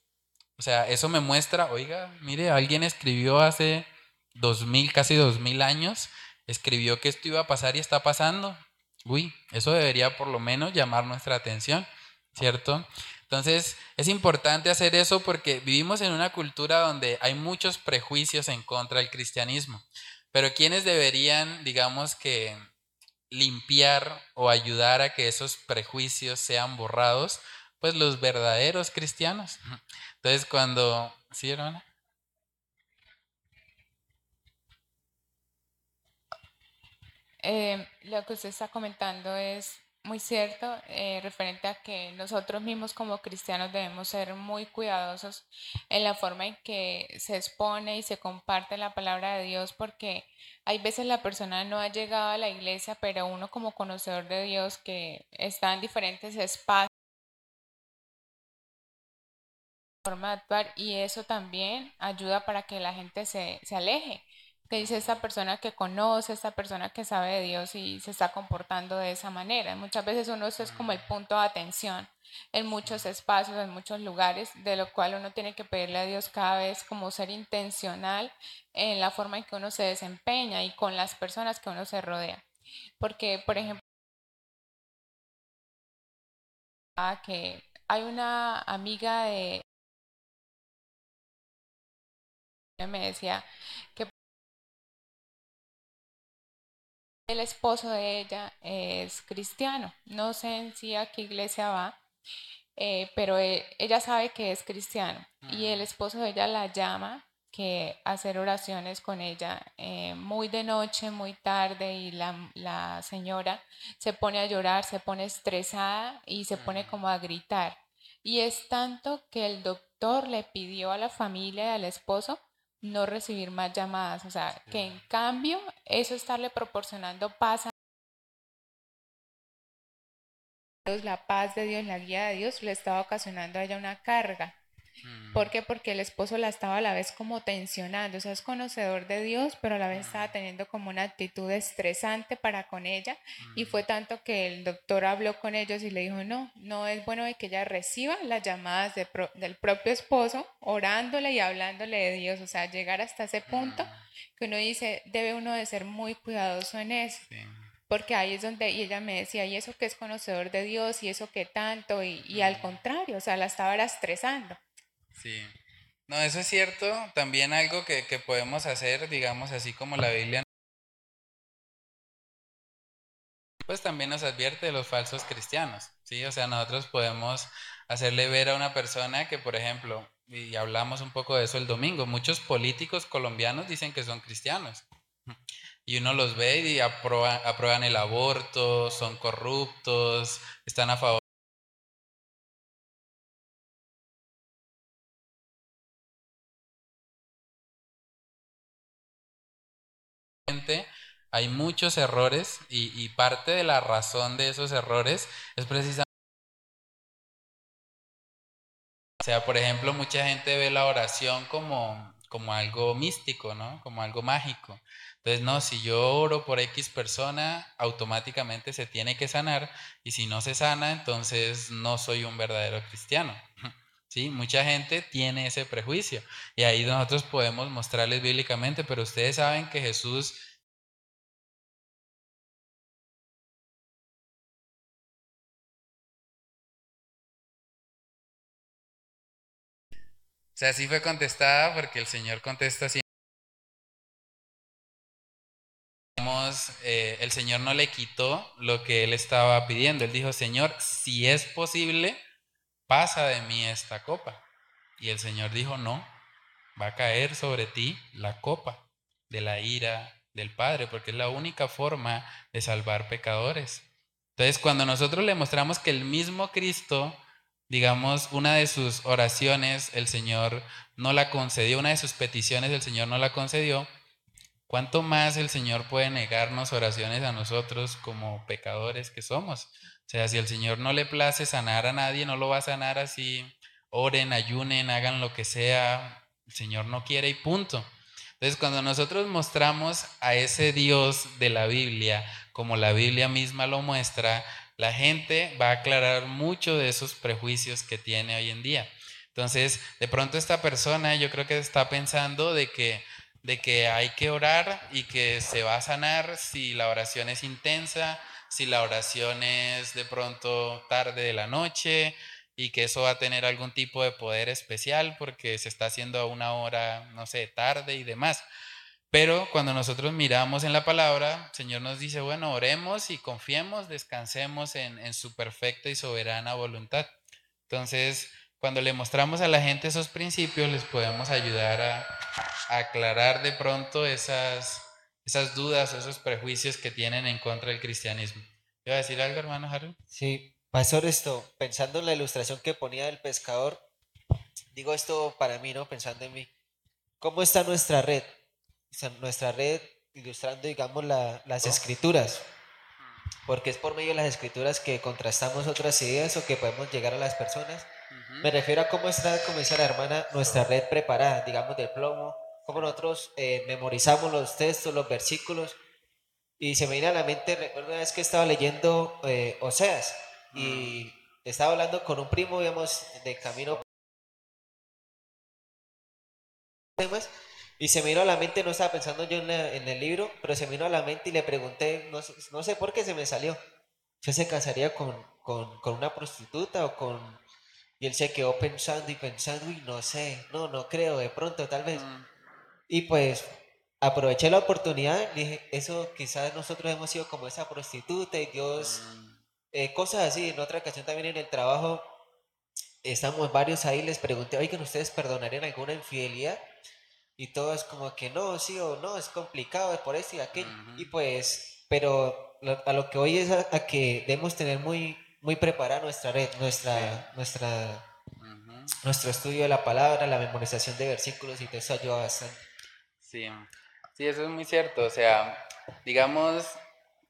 O sea, eso me muestra, oiga, mire, alguien escribió hace dos mil, casi dos mil años, escribió que esto iba a pasar y está pasando. Uy, eso debería por lo menos llamar nuestra atención, ¿cierto? Entonces, es importante hacer eso porque vivimos en una cultura donde hay muchos prejuicios en contra del cristianismo. Pero ¿quiénes deberían, digamos que, limpiar o ayudar a que esos prejuicios sean borrados? Pues los verdaderos cristianos. Entonces, cuando... ¿Sí, hermana? Eh, lo que usted está comentando es muy cierto, eh, referente a que nosotros mismos como cristianos debemos ser muy cuidadosos en la forma en que se expone y se comparte la palabra de Dios, porque hay veces la persona no ha llegado a la iglesia, pero uno como conocedor de Dios que está en diferentes espacios, forma de actuar y eso también ayuda para que la gente se, se aleje que dice esta persona que conoce, esta persona que sabe de Dios y se está comportando de esa manera. Muchas veces uno es como el punto de atención en muchos espacios, en muchos lugares, de lo cual uno tiene que pedirle a Dios cada vez como ser intencional en la forma en que uno se desempeña y con las personas que uno se rodea. Porque, por ejemplo, que hay una amiga de me decía que el esposo de ella es cristiano. No sé en sí a qué iglesia va, eh, pero e, ella sabe que es cristiano. Y el esposo de ella la llama que hacer oraciones con ella eh, muy de noche, muy tarde y la, la, señora se pone a llorar, se pone estresada y se pone como a gritar. Y es tanto que el doctor le pidió a la familia, al esposo, no recibir más llamadas. O sea, que en cambio eso estarle proporcionando paz. La paz de Dios, la guía de Dios le estaba ocasionando a ella una carga. Mm. ¿Por qué? Porque el esposo la estaba a la vez como tensionando, o sea, es conocedor de Dios, pero a la vez estaba mm. teniendo como una actitud estresante para con ella y fue mm. tanto que el doctor habló con ellos y le dijo, no, no es bueno de que ella reciba las llamadas del propio esposo orándole y hablándole de Dios, o sea, llegar hasta ese punto que uno dice, debe uno de ser muy cuidadoso en eso. Porque ahí es donde, y ella me decía, y eso que es conocedor de Dios, y eso que tanto, y, y al contrario, o sea, la estaba estresando. Sí. No, eso es cierto. También algo que, podemos hacer, digamos, así como la Biblia pues también nos advierte de los falsos cristianos, ¿sí? O sea, nosotros podemos hacerle ver a una persona que, por ejemplo, y hablamos un poco de eso el domingo, muchos políticos colombianos dicen que son cristianos. Y uno los ve y aprueban, aprueban el aborto, son corruptos, están a favor hay muchos errores y, parte de la razón de esos errores es precisamente... O sea, por ejemplo, mucha gente ve la oración como, como algo místico, ¿no? Como algo mágico. Entonces, no, si yo oro por X persona, automáticamente se tiene que sanar y si no se sana, entonces no soy un verdadero cristiano. ¿Sí? Mucha gente tiene ese prejuicio y ahí nosotros podemos mostrarles bíblicamente, pero ustedes saben que Jesús O sea, sí fue contestada porque el Señor contesta así. Eh, el Señor no le quitó lo que él estaba pidiendo. Él dijo, Señor, si es posible, pasa de mí esta copa. Y el Señor dijo, no, va a caer sobre ti la copa de la ira del Padre, porque es la única forma de salvar pecadores. Entonces, cuando nosotros le mostramos que el mismo Cristo digamos, una de sus oraciones el Señor no la concedió, una de sus peticiones el Señor no la concedió, ¿cuánto más el Señor puede negarnos oraciones a nosotros como pecadores que somos? O sea, si el Señor no le place sanar a nadie, no lo va a sanar así, oren, ayunen, hagan lo que sea, el Señor no quiere y punto. Entonces, cuando nosotros mostramos a ese Dios de la Biblia, como la Biblia misma lo muestra, la gente va a aclarar mucho de esos prejuicios que tiene hoy en día. Entonces, de pronto esta persona yo creo que está pensando de que, de que hay que orar y que se va a sanar si la oración es intensa, si la oración es de pronto tarde de la noche y que eso va a tener algún tipo de poder especial porque se está haciendo a una hora, no sé, tarde y demás. Pero cuando nosotros miramos en la palabra, el Señor nos dice, bueno, oremos y confiemos, descansemos en, su perfecta y soberana voluntad. Entonces, cuando le mostramos a la gente esos principios, les podemos ayudar a, aclarar de pronto esas, esas dudas, esos prejuicios que tienen en contra del cristianismo. ¿Iba a decir algo, hermano Harold? Sí, pastor, esto, pensando en la ilustración que ponía del pescador, digo esto para mí, ¿no? Pensando en mí. ¿Cómo está nuestra red? Nuestra red ilustrando, digamos, las escrituras, porque es por medio de las escrituras que contrastamos otras ideas o que podemos llegar a las personas. Me refiero a cómo está, como dice la hermana, nuestra red preparada, digamos, del plomo, cómo nosotros eh, memorizamos los textos, los versículos, y se me viene a la mente, recuerdo una vez que estaba leyendo eh, Oseas, y estaba hablando con un primo, digamos, de camino y se me vino a la mente, no estaba pensando yo en, el libro, pero se me vino a la mente y le pregunté, no, no sé por qué se me salió. ¿Yo se casaría con, con, con, una prostituta o con...? Y él se quedó pensando y pensando y no sé, no, no creo, de pronto tal vez. Mm. Y pues aproveché la oportunidad, dije, eso quizás nosotros hemos sido como esa prostituta y Dios, mm. eh, cosas así. En otra ocasión también en el trabajo, estamos varios ahí, les pregunté, oigan, ¿ustedes perdonarían alguna infidelidad? Y todo es como que no, sí o no, es complicado, es por esto y aquello. Y pues, pero a lo que hoy es a, que debemos tener muy, muy preparada nuestra red, nuestra, nuestra, nuestro estudio de la palabra, la memorización de versículos y todo eso ayuda bastante. Sí, sí, eso es muy cierto. O sea, digamos,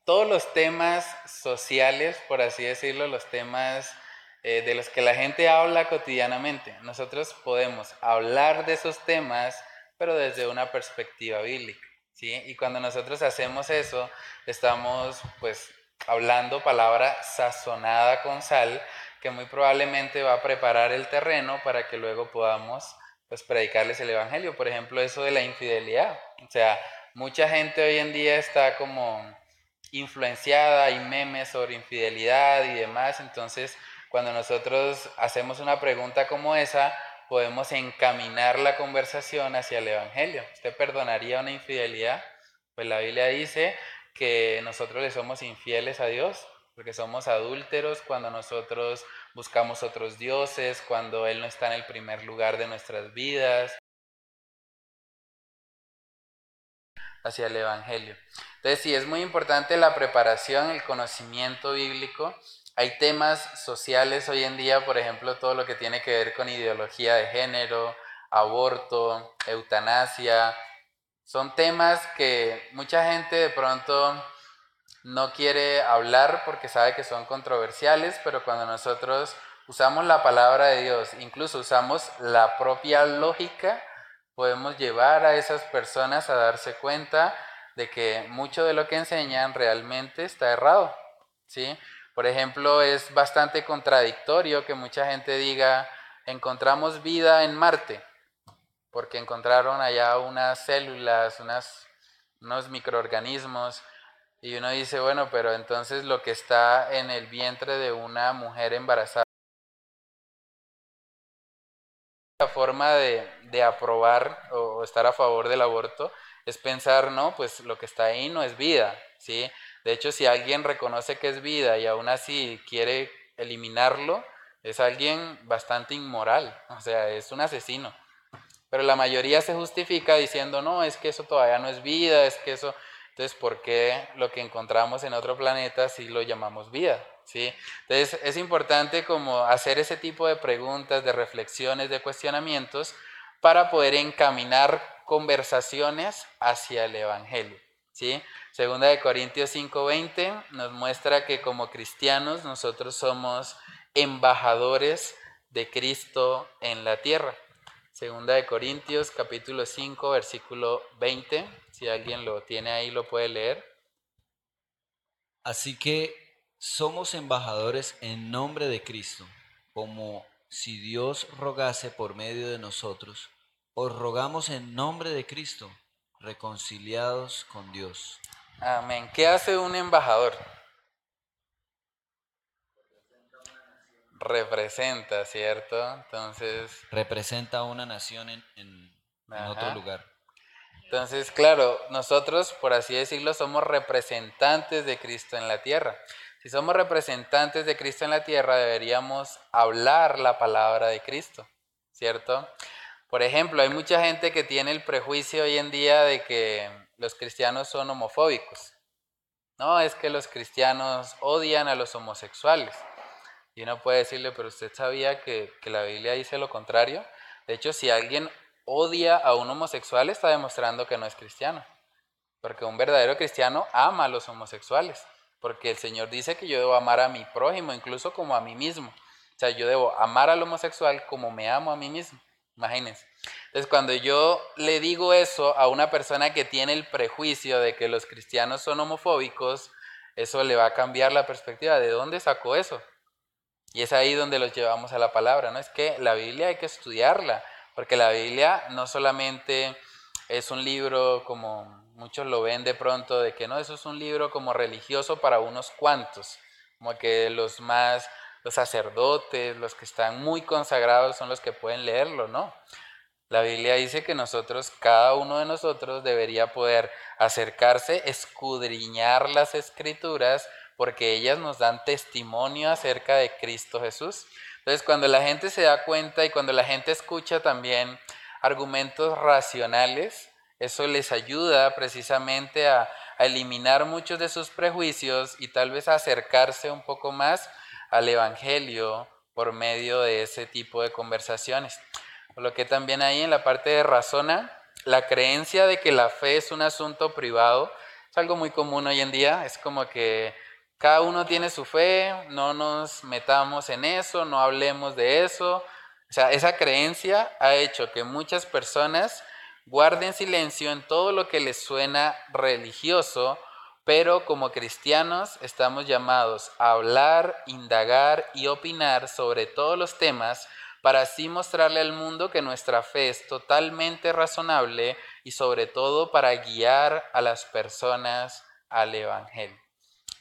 todos los temas sociales, por así decirlo, los temas eh, de los que la gente habla cotidianamente, nosotros podemos hablar de esos temas pero desde una perspectiva bíblica. ¿sí? Y cuando nosotros hacemos eso, estamos pues hablando palabra sazonada con sal, que muy probablemente va a preparar el terreno para que luego podamos pues predicarles el evangelio. Por ejemplo, eso de la infidelidad. O sea, mucha gente hoy en día está como influenciada, hay memes sobre infidelidad y demás. Entonces, cuando nosotros hacemos una pregunta como esa, podemos encaminar la conversación hacia el Evangelio. ¿Usted perdonaría una infidelidad? Pues la Biblia dice que nosotros le somos infieles a Dios, porque somos adúlteros cuando nosotros buscamos otros dioses, cuando Él no está en el primer lugar de nuestras vidas, hacia el Evangelio. Entonces, sí, es muy importante la preparación, el conocimiento bíblico. Hay temas sociales hoy en día, por ejemplo, todo lo que tiene que ver con ideología de género, aborto, eutanasia. Son temas que mucha gente de pronto no quiere hablar porque sabe que son controversiales, pero cuando nosotros usamos la palabra de Dios, incluso usamos la propia lógica, podemos llevar a esas personas a darse cuenta de que mucho de lo que enseñan realmente está errado. ¿sí? Por ejemplo, es bastante contradictorio que mucha gente diga, encontramos vida en Marte, porque encontraron allá unas células, unos microorganismos, y uno dice, bueno, pero entonces lo que está en el vientre de una mujer embarazada la forma de, de aprobar o, estar a favor del aborto es pensar, no, pues lo que está ahí no es vida, ¿sí? De hecho, si alguien reconoce que es vida y aún así quiere eliminarlo, es alguien bastante inmoral, o sea, es un asesino. Pero la mayoría se justifica diciendo, no, es que eso todavía no es vida, es que eso... Entonces, ¿por qué lo que encontramos en otro planeta sí lo llamamos vida? ¿sí? Entonces es importante como hacer ese tipo de preguntas, de reflexiones, de cuestionamientos para poder encaminar conversaciones hacia el Evangelio. ¿sí? Segunda de Corintios 5:20 nos muestra que como cristianos nosotros somos embajadores de Cristo en la tierra. Segunda de Corintios capítulo 5 versículo 20, si alguien lo tiene ahí lo puede leer. Así que somos embajadores en nombre de Cristo, como si Dios rogase por medio de nosotros, os rogamos en nombre de Cristo, reconciliados con Dios. Amén. ¿Qué hace un embajador? Representa, ¿cierto? Entonces... Representa a una nación en, en otro lugar. Entonces, claro, nosotros, por así decirlo, somos representantes de Cristo en la tierra. Si somos representantes de Cristo en la tierra, deberíamos hablar la palabra de Cristo, ¿cierto? Por ejemplo, hay mucha gente que tiene el prejuicio hoy en día de que los cristianos son homofóbicos. No, es que los cristianos odian a los homosexuales. Y uno puede decirle, pero usted sabía que, que la Biblia dice lo contrario. De hecho, si alguien odia a un homosexual, está demostrando que no es cristiano. Porque un verdadero cristiano ama a los homosexuales. Porque el Señor dice que yo debo amar a mi prójimo, incluso como a mí mismo. O sea, yo debo amar al homosexual como me amo a mí mismo. Imagínense. Entonces, cuando yo le digo eso a una persona que tiene el prejuicio de que los cristianos son homofóbicos, eso le va a cambiar la perspectiva. ¿De dónde sacó eso? Y es ahí donde los llevamos a la palabra, ¿no? Es que la Biblia hay que estudiarla, porque la Biblia no solamente es un libro como muchos lo ven de pronto de que no, eso es un libro como religioso para unos cuantos, como que los más, los sacerdotes, los que están muy consagrados son los que pueden leerlo, ¿no? La Biblia dice que nosotros, cada uno de nosotros debería poder acercarse, escudriñar las escrituras, porque ellas nos dan testimonio acerca de Cristo Jesús. Entonces, cuando la gente se da cuenta y cuando la gente escucha también argumentos racionales, eso les ayuda precisamente a, eliminar muchos de sus prejuicios y tal vez acercarse un poco más al Evangelio por medio de ese tipo de conversaciones. Por lo que también ahí en la parte de razona, la creencia de que la fe es un asunto privado es algo muy común hoy en día. Es como que cada uno tiene su fe, no nos metamos en eso, no hablemos de eso. O sea, esa creencia ha hecho que muchas personas guarden silencio en todo lo que les suena religioso, pero como cristianos estamos llamados a hablar, indagar y opinar sobre todos los temas para así mostrarle al mundo que nuestra fe es totalmente razonable y sobre todo para guiar a las personas al Evangelio.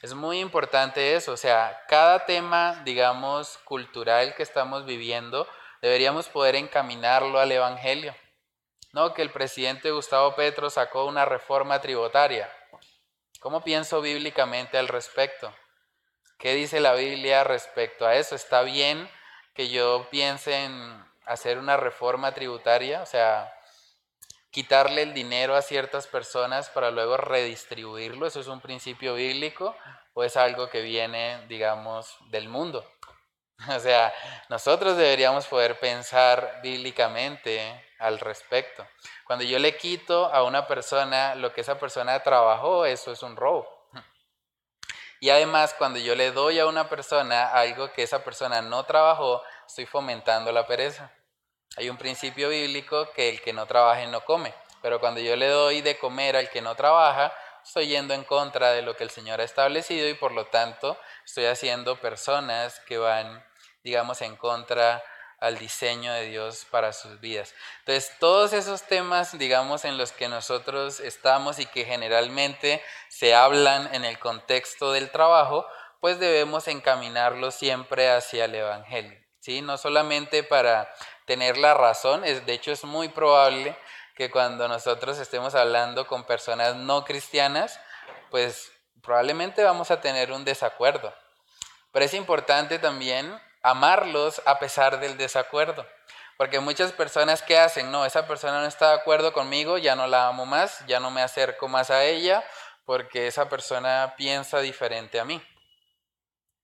Es muy importante eso, o sea, cada tema, digamos, cultural que estamos viviendo, deberíamos poder encaminarlo al Evangelio. No, que el presidente Gustavo Petro sacó una reforma tributaria. ¿Cómo pienso bíblicamente al respecto? ¿Qué dice la Biblia respecto a eso? ¿Está bien que yo piense en hacer una reforma tributaria? O sea, quitarle el dinero a ciertas personas para luego redistribuirlo. ¿Eso es un principio bíblico o es algo que viene, digamos, del mundo? O sea, nosotros deberíamos poder pensar bíblicamente al respecto. Cuando yo le quito a una persona lo que esa persona trabajó, eso es un robo. Y además, cuando yo le doy a una persona algo que esa persona no trabajó, estoy fomentando la pereza. Hay un principio bíblico que el que no trabaje no come. Pero cuando yo le doy de comer al que no trabaja, estoy yendo en contra de lo que el Señor ha establecido y por lo tanto estoy haciendo personas que van, digamos, en contra al diseño de Dios para sus vidas. Entonces, todos esos temas, digamos, en los que nosotros estamos y que generalmente se hablan en el contexto del trabajo, pues debemos encaminarlos siempre hacia el Evangelio. ¿sí? No solamente para tener la razón, es, de hecho es muy probable que cuando nosotros estemos hablando con personas no cristianas, pues probablemente vamos a tener un desacuerdo. Pero es importante también amarlos a pesar del desacuerdo. Porque muchas personas que hacen, no, esa persona no está de acuerdo conmigo, ya no la amo más, ya no me acerco más a ella, porque esa persona piensa diferente a mí.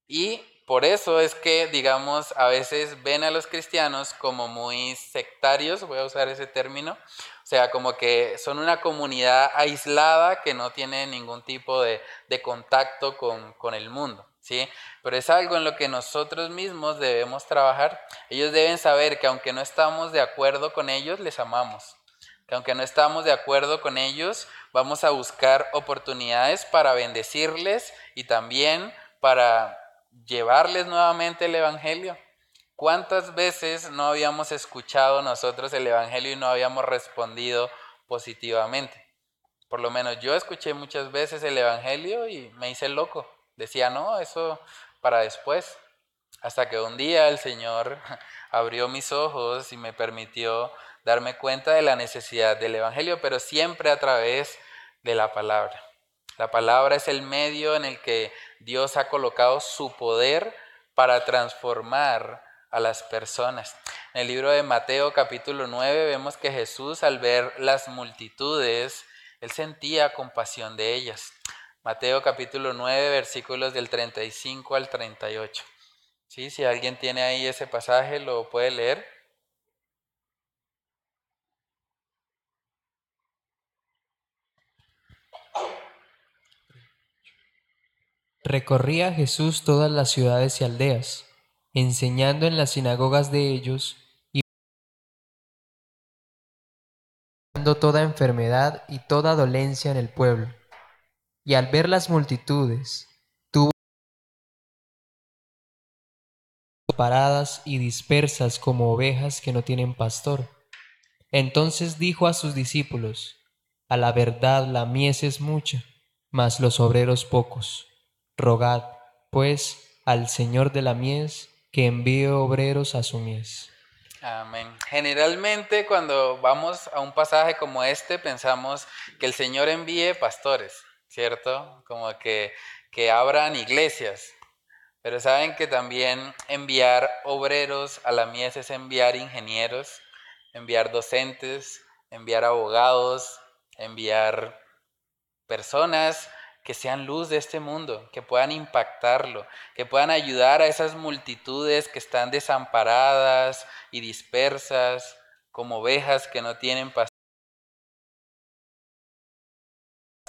Y por eso es que, digamos, a veces ven a los cristianos como muy sectarios, voy a usar ese término, o sea, como que son una comunidad aislada que no tiene ningún tipo de, contacto con, con el mundo. ¿Sí? Pero es algo en lo que nosotros mismos debemos trabajar. Ellos deben saber que aunque no estamos de acuerdo con ellos, les amamos. Que aunque no estamos de acuerdo con ellos, vamos a buscar oportunidades para bendecirles y también para llevarles nuevamente el Evangelio. ¿Cuántas veces no habíamos escuchado nosotros el Evangelio y no habíamos respondido positivamente? Por lo menos yo escuché muchas veces el Evangelio y me hice loco. Decía, no, eso para después. Hasta que un día el Señor abrió mis ojos y me permitió darme cuenta de la necesidad del Evangelio, pero siempre a través de la palabra. La palabra es el medio en el que Dios ha colocado su poder para transformar a las personas. En el libro de Mateo capítulo 9 vemos que Jesús al ver las multitudes, él sentía compasión de ellas. Mateo capítulo 9 versículos del 35 al 38. ¿Sí? Si alguien tiene ahí ese pasaje, lo puede leer. Recorría Jesús todas las ciudades y aldeas, enseñando en las sinagogas de ellos y toda enfermedad y toda dolencia en el pueblo. Y al ver las multitudes, tuvo paradas y dispersas como ovejas que no tienen pastor. Entonces dijo a sus discípulos, A la verdad la mies es mucha, mas los obreros pocos. Rogad, pues, al Señor de la mies que envíe obreros a su mies. Amén. Generalmente cuando vamos a un pasaje como este pensamos que el Señor envíe pastores, ¿cierto? Como que, que abran iglesias. Pero saben que también enviar obreros a la mies es enviar ingenieros, enviar docentes, enviar abogados, enviar personas que sean luz de este mundo, que puedan impactarlo, que puedan ayudar a esas multitudes que están desamparadas y dispersas como ovejas que no tienen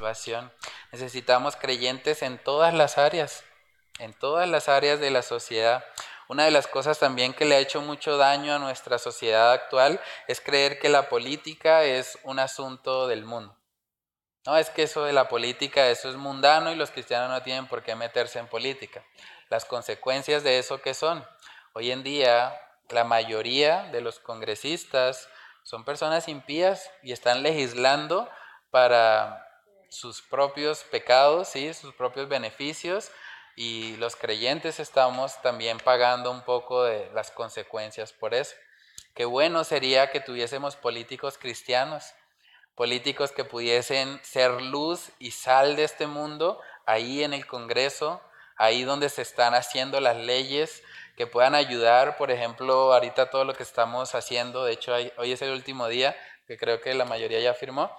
salvación. Necesitamos creyentes en todas las áreas, en todas las áreas de la sociedad. Una de las cosas también que le ha hecho mucho daño a nuestra sociedad actual es creer que la política es un asunto del mundo. No, es que eso de la política, eso es mundano y los cristianos no tienen por qué meterse en política. Las consecuencias de eso que son. Hoy en día la mayoría de los congresistas son personas impías y están legislando para sus propios pecados, ¿sí? sus propios beneficios y los creyentes estamos también pagando un poco de las consecuencias por eso. Qué bueno sería que tuviésemos políticos cristianos políticos que pudiesen ser luz y sal de este mundo, ahí en el Congreso, ahí donde se están haciendo las leyes, que puedan ayudar, por ejemplo, ahorita todo lo que estamos haciendo, de hecho hoy es el último día, que creo que la mayoría ya firmó,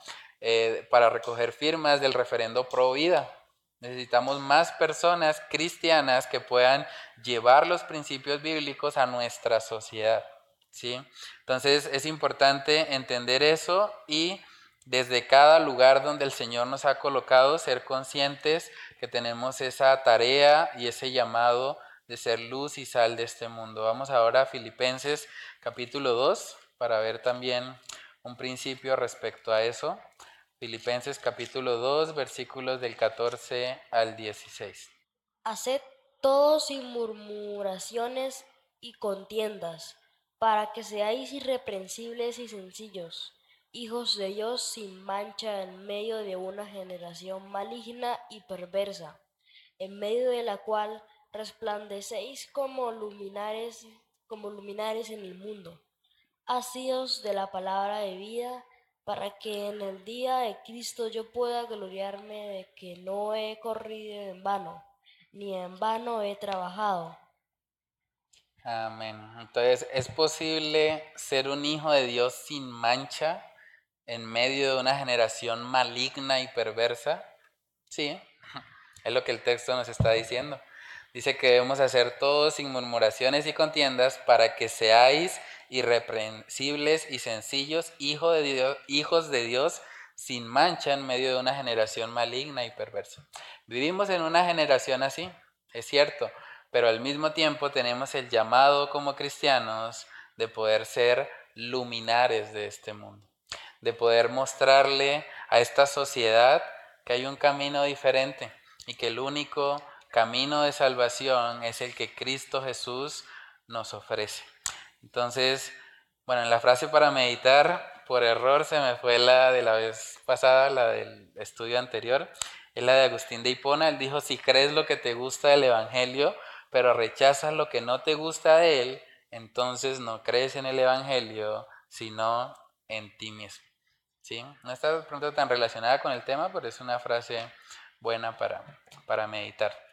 eh, para recoger firmas del referendo pro vida. Necesitamos más personas cristianas que puedan llevar los principios bíblicos a nuestra sociedad. ¿sí? Entonces es importante entender eso y desde cada lugar donde el Señor nos ha colocado ser conscientes que tenemos esa tarea y ese llamado de ser luz y sal de este mundo. Vamos ahora a Filipenses capítulo 2 para ver también un principio respecto a eso. Filipenses capítulo 2 versículos del 14 al 16. Haced todo sin murmuraciones y contiendas, para que seáis irreprensibles y sencillos, hijos de Dios sin mancha en medio de una generación maligna y perversa, en medio de la cual resplandecéis como luminares, como luminares en el mundo, asidos de la palabra de vida, para que en el día de Cristo yo pueda gloriarme de que no he corrido en vano, ni en vano he trabajado. Amén. Entonces, ¿es posible ser un hijo de Dios sin mancha en medio de una generación maligna y perversa? Sí, es lo que el texto nos está diciendo. Dice que debemos hacer todo sin murmuraciones y contiendas para que seáis irreprensibles y sencillos, de Dios, hijos de Dios sin mancha en medio de una generación maligna y perversa. Vivimos en una generación así, es cierto, pero al mismo tiempo tenemos el llamado como cristianos de poder ser luminares de este mundo, de poder mostrarle a esta sociedad que hay un camino diferente y que el único camino de salvación es el que Cristo Jesús nos ofrece. Entonces, bueno, en la frase para meditar, por error se me fue la de la vez pasada, la del estudio anterior, es la de Agustín de Hipona. Él dijo, si crees lo que te gusta del Evangelio, pero rechazas lo que no te gusta de él, entonces no crees en el Evangelio, sino en ti mismo. ¿Sí? No está pronto tan relacionada con el tema, pero es una frase buena para, para meditar.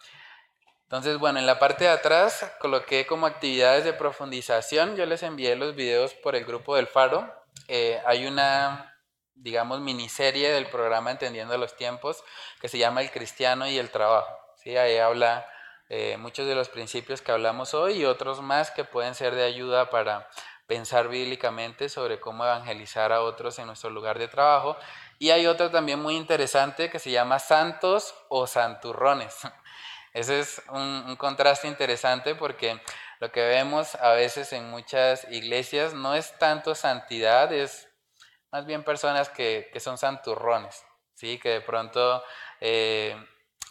Entonces, bueno, en la parte de atrás coloqué como actividades de profundización. Yo les envié los videos por el grupo del Faro. Eh, hay una, digamos, miniserie del programa Entendiendo los Tiempos que se llama El Cristiano y el Trabajo. ¿sí? Ahí habla eh, muchos de los principios que hablamos hoy y otros más que pueden ser de ayuda para pensar bíblicamente sobre cómo evangelizar a otros en nuestro lugar de trabajo. Y hay otro también muy interesante que se llama Santos o Santurrones. Ese es un, contraste interesante porque lo que vemos a veces en muchas iglesias no es tanto santidad, es más bien personas que, son santurrones, ¿sí? que de pronto, eh,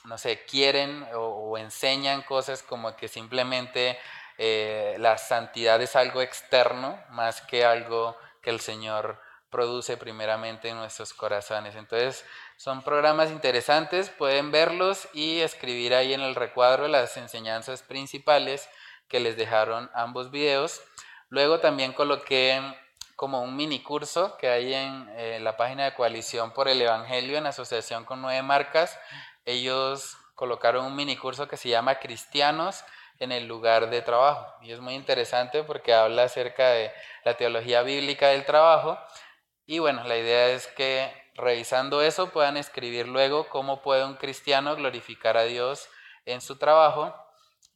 no sé, quieren o, enseñan cosas como que simplemente eh, la santidad es algo externo más que algo que el Señor produce primeramente en nuestros corazones. Entonces, son programas interesantes, pueden verlos y escribir ahí en el recuadro las enseñanzas principales que les dejaron ambos videos. Luego también coloqué como un mini curso que hay en eh, la página de Coalición por el Evangelio en asociación con nueve marcas. Ellos colocaron un mini curso que se llama Cristianos en el lugar de trabajo. Y es muy interesante porque habla acerca de la teología bíblica del trabajo y bueno, la idea es que revisando eso puedan escribir luego cómo puede un cristiano glorificar a Dios en su trabajo.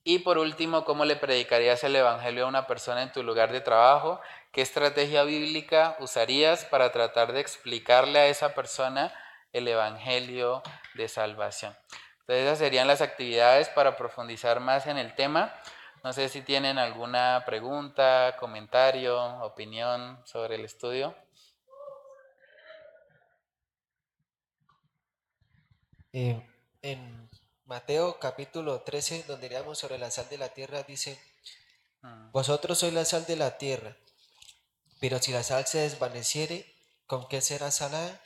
Y por último, cómo le predicarías el Evangelio a una persona en tu lugar de trabajo, qué estrategia bíblica usarías para tratar de explicarle a esa persona el Evangelio de salvación. Entonces esas serían las actividades para profundizar más en el tema. No sé si tienen alguna pregunta, comentario, opinión sobre el estudio. Eh, en Mateo capítulo 13, donde leamos sobre la sal de la tierra, dice, ah. vosotros sois la sal de la tierra, pero si la sal se desvaneciere, ¿con qué será salada?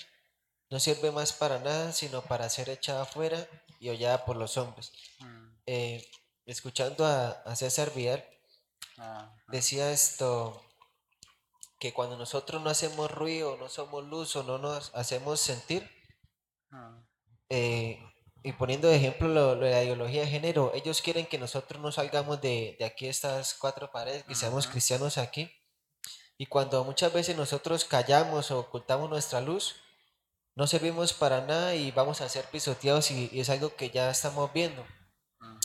No sirve más para nada, sino para ser echada afuera y hollada por los hombres. Ah. Eh, escuchando a, César Vidal, ah, decía esto, que cuando nosotros no hacemos ruido, no somos luz o no nos hacemos sentir, Ah. Eh, y poniendo de ejemplo lo, de la ideología de género, ellos quieren que nosotros no salgamos de, de aquí estas cuatro paredes, que seamos cristianos aquí. Y cuando muchas veces nosotros callamos o ocultamos nuestra luz, no servimos para nada y vamos a ser pisoteados y, es algo que ya estamos viendo.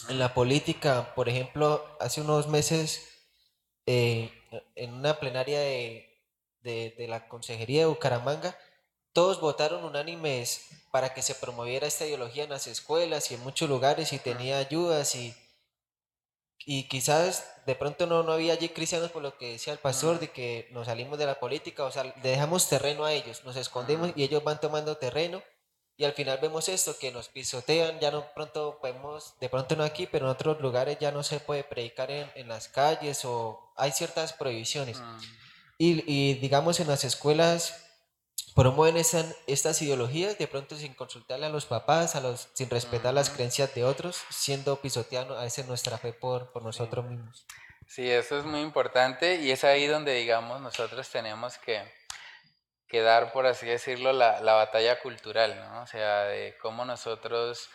En la política, por ejemplo, hace unos meses, eh, en una plenaria de, de, de la Consejería de Bucaramanga, todos votaron unánimes para que se promoviera esta ideología en las escuelas y en muchos lugares y tenía ayudas y, y quizás de pronto no, no había allí cristianos por lo que decía el pastor de que nos salimos de la política, o sea, dejamos terreno a ellos, nos escondemos y ellos van tomando terreno y al final vemos esto, que nos pisotean, ya no pronto podemos, de pronto no aquí, pero en otros lugares ya no se puede predicar en, en las calles o hay ciertas prohibiciones. Y, y digamos en las escuelas promueven estas ideologías de pronto sin consultarle a los papás, a los, sin respetar las creencias de otros, siendo pisoteando a veces nuestra fe por, por nosotros mismos. Sí, eso es muy importante y es ahí donde, digamos, nosotros tenemos que, que dar, por así decirlo, la, la, batalla cultural, ¿no? O sea, de cómo nosotros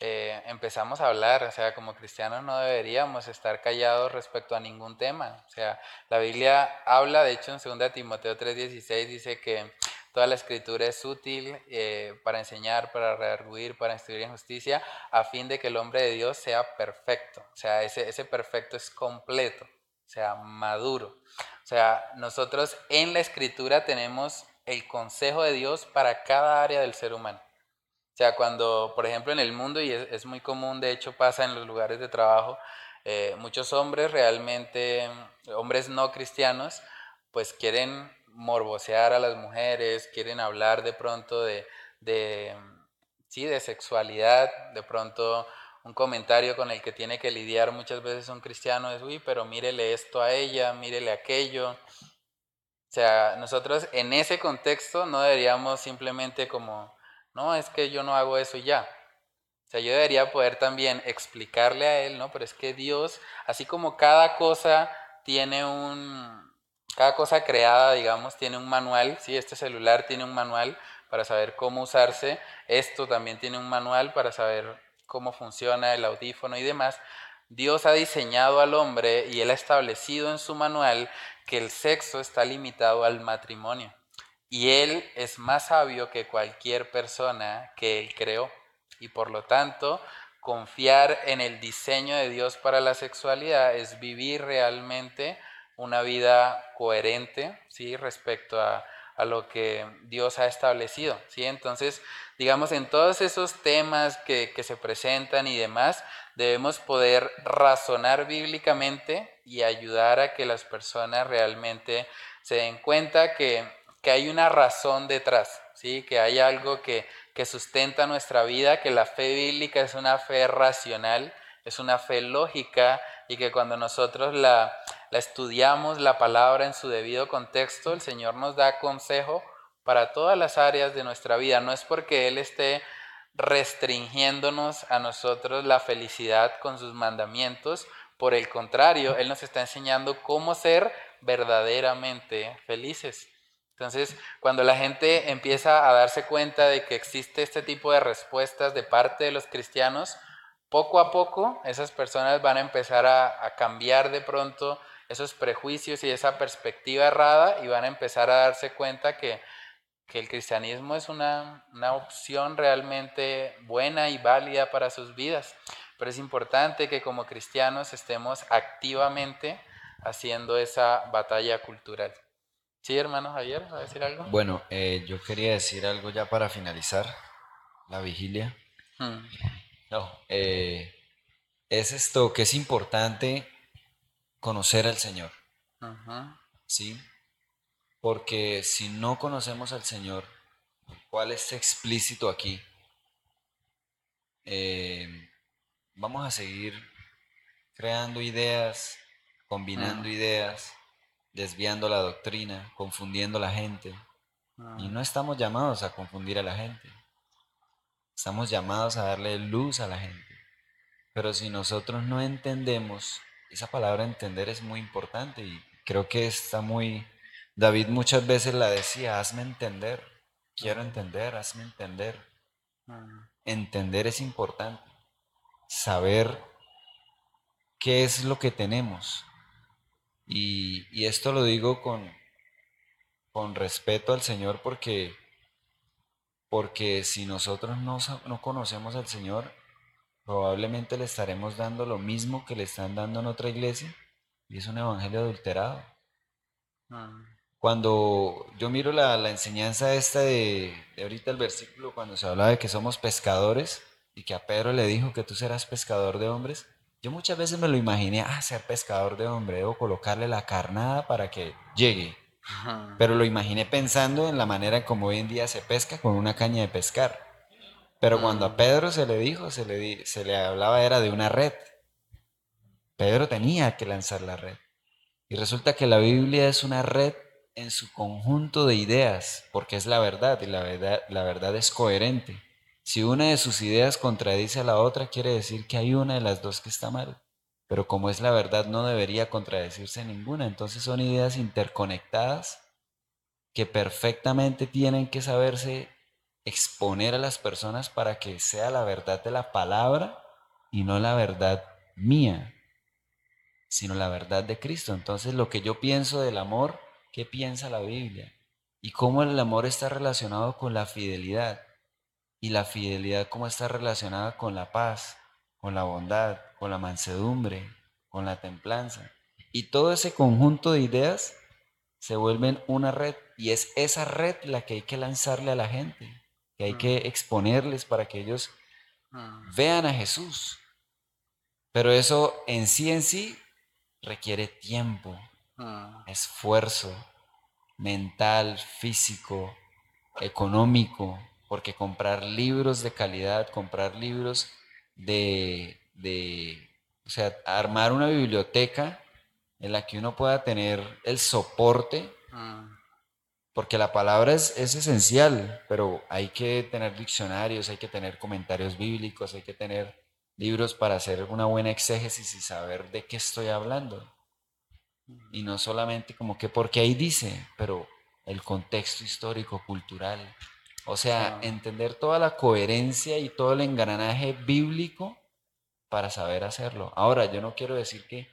eh, empezamos a hablar, o sea, como cristianos no deberíamos estar callados respecto a ningún tema. O sea, la Biblia habla, de hecho, en 2 Timoteo 3:16 dice que Toda la escritura es útil eh, para enseñar, para redarguir, para instruir en justicia, a fin de que el hombre de Dios sea perfecto. O sea, ese, ese perfecto es completo, o sea, maduro. O sea, nosotros en la escritura tenemos el consejo de Dios para cada área del ser humano. O sea, cuando, por ejemplo, en el mundo, y es, muy común, de hecho pasa en los lugares de trabajo, eh, muchos hombres realmente, hombres no cristianos, pues quieren morbosear a las mujeres, quieren hablar de pronto de, de, sí, de sexualidad, de pronto un comentario con el que tiene que lidiar muchas veces un cristiano es, uy, pero mírele esto a ella, mírele aquello. O sea, nosotros en ese contexto no deberíamos simplemente como, no, es que yo no hago eso y ya. O sea, yo debería poder también explicarle a él, ¿no? Pero es que Dios, así como cada cosa tiene un, cada cosa creada, digamos, tiene un manual, ¿sí? Este celular tiene un manual para saber cómo usarse, esto también tiene un manual para saber cómo funciona el audífono y demás. Dios ha diseñado al hombre y él ha establecido en su manual que el sexo está limitado al matrimonio. Y él es más sabio que cualquier persona que él creó. Y por lo tanto, confiar en el diseño de Dios para la sexualidad es vivir realmente una vida coherente, ¿sí? Respecto a, lo que Dios ha establecido, ¿sí? Entonces, digamos, en todos esos temas que, se presentan y demás, debemos poder razonar bíblicamente y ayudar a que las personas realmente se den cuenta que, hay una razón detrás, ¿sí? Que hay algo que, que sustenta nuestra vida, que la fe bíblica es una fe racional, es una fe lógica y que cuando nosotros la, la estudiamos la palabra en su debido contexto, el Señor nos da consejo para todas las áreas de nuestra vida. No es porque Él esté restringiéndonos a nosotros la felicidad con sus mandamientos, por el contrario, Él nos está enseñando cómo ser verdaderamente felices. Entonces, cuando la gente empieza a darse cuenta de que existe este tipo de respuestas de parte de los cristianos, poco a poco esas personas van a empezar a, a cambiar de pronto esos prejuicios y esa perspectiva errada y van a empezar a darse cuenta que, el cristianismo es una, opción realmente buena y válida para sus vidas. Pero es importante que como cristianos estemos activamente haciendo esa batalla cultural. Sí, hermano Javier, ¿va a decir algo? Bueno, eh, yo quería decir algo ya para finalizar la vigilia. Hmm. No, eh, es esto que es importante conocer al Señor. ¿Sí? Porque si no conocemos al Señor, cuál es explícito aquí, eh, vamos a seguir creando ideas, combinando ideas, desviando la doctrina, confundiendo a la gente. Y no estamos llamados a confundir a la gente. Estamos llamados a darle luz a la gente. Pero si nosotros no entendemos esa palabra entender es muy importante y creo que está muy, David muchas veces la decía, hazme entender, quiero entender, hazme entender. Entender es importante, saber qué es lo que tenemos. Y, esto lo digo con, con respeto al Señor porque, porque si nosotros no, no conocemos al Señor, probablemente le estaremos dando lo mismo que le están dando en otra iglesia y es un evangelio adulterado. Cuando yo miro la, enseñanza esta de, ahorita el versículo, cuando se habla de que somos pescadores y que a Pedro le dijo que tú serás pescador de hombres, yo muchas veces me lo imaginé, ah, ser pescador de hombre, debo colocarle la carnada para que llegue. Pero lo imaginé pensando en la manera como hoy en día se pesca con una caña de pescar. Pero cuando a. Pedro se le dijo, se le, se le hablaba era de una red. Pedro tenía que lanzar la red. Y resulta que la Biblia es una red en su conjunto de ideas, porque es la verdad y la verdad, la verdad es coherente. Si una de sus ideas contradice a la otra, quiere decir que hay una de las dos que está mal. Pero como es la verdad, no debería contradecirse ninguna. Entonces son ideas interconectadas que perfectamente tienen que saberse exponer a las personas para que sea la verdad de la palabra y no la verdad mía, sino la verdad de Cristo. Entonces lo que yo pienso del amor qué piensa la Biblia y cómo el amor está relacionado con la fidelidad y la fidelidad cómo está relacionada con la paz, con la bondad, con la mansedumbre, con la templanza. Y todo ese conjunto de ideas se vuelven una red y es esa red la que hay que lanzarle a la gente, que hay que exponerles para que ellos mm. vean a Jesús. Pero eso en sí en sí requiere tiempo, Ah. esfuerzo mental, físico, económico, porque comprar libros de calidad, comprar libros de, de, o sea, armar una biblioteca en la que uno pueda tener el soporte, ah. Porque la palabra es, es, esencial, pero hay que tener diccionarios, hay que tener comentarios bíblicos, hay que tener libros para hacer una buena exégesis y saber de qué estoy hablando. Y no solamente como que porque ahí dice, pero el contexto histórico, cultural. O sea, entender toda la coherencia y todo el engranaje bíblico para saber hacerlo. Ahora, yo no quiero decir que,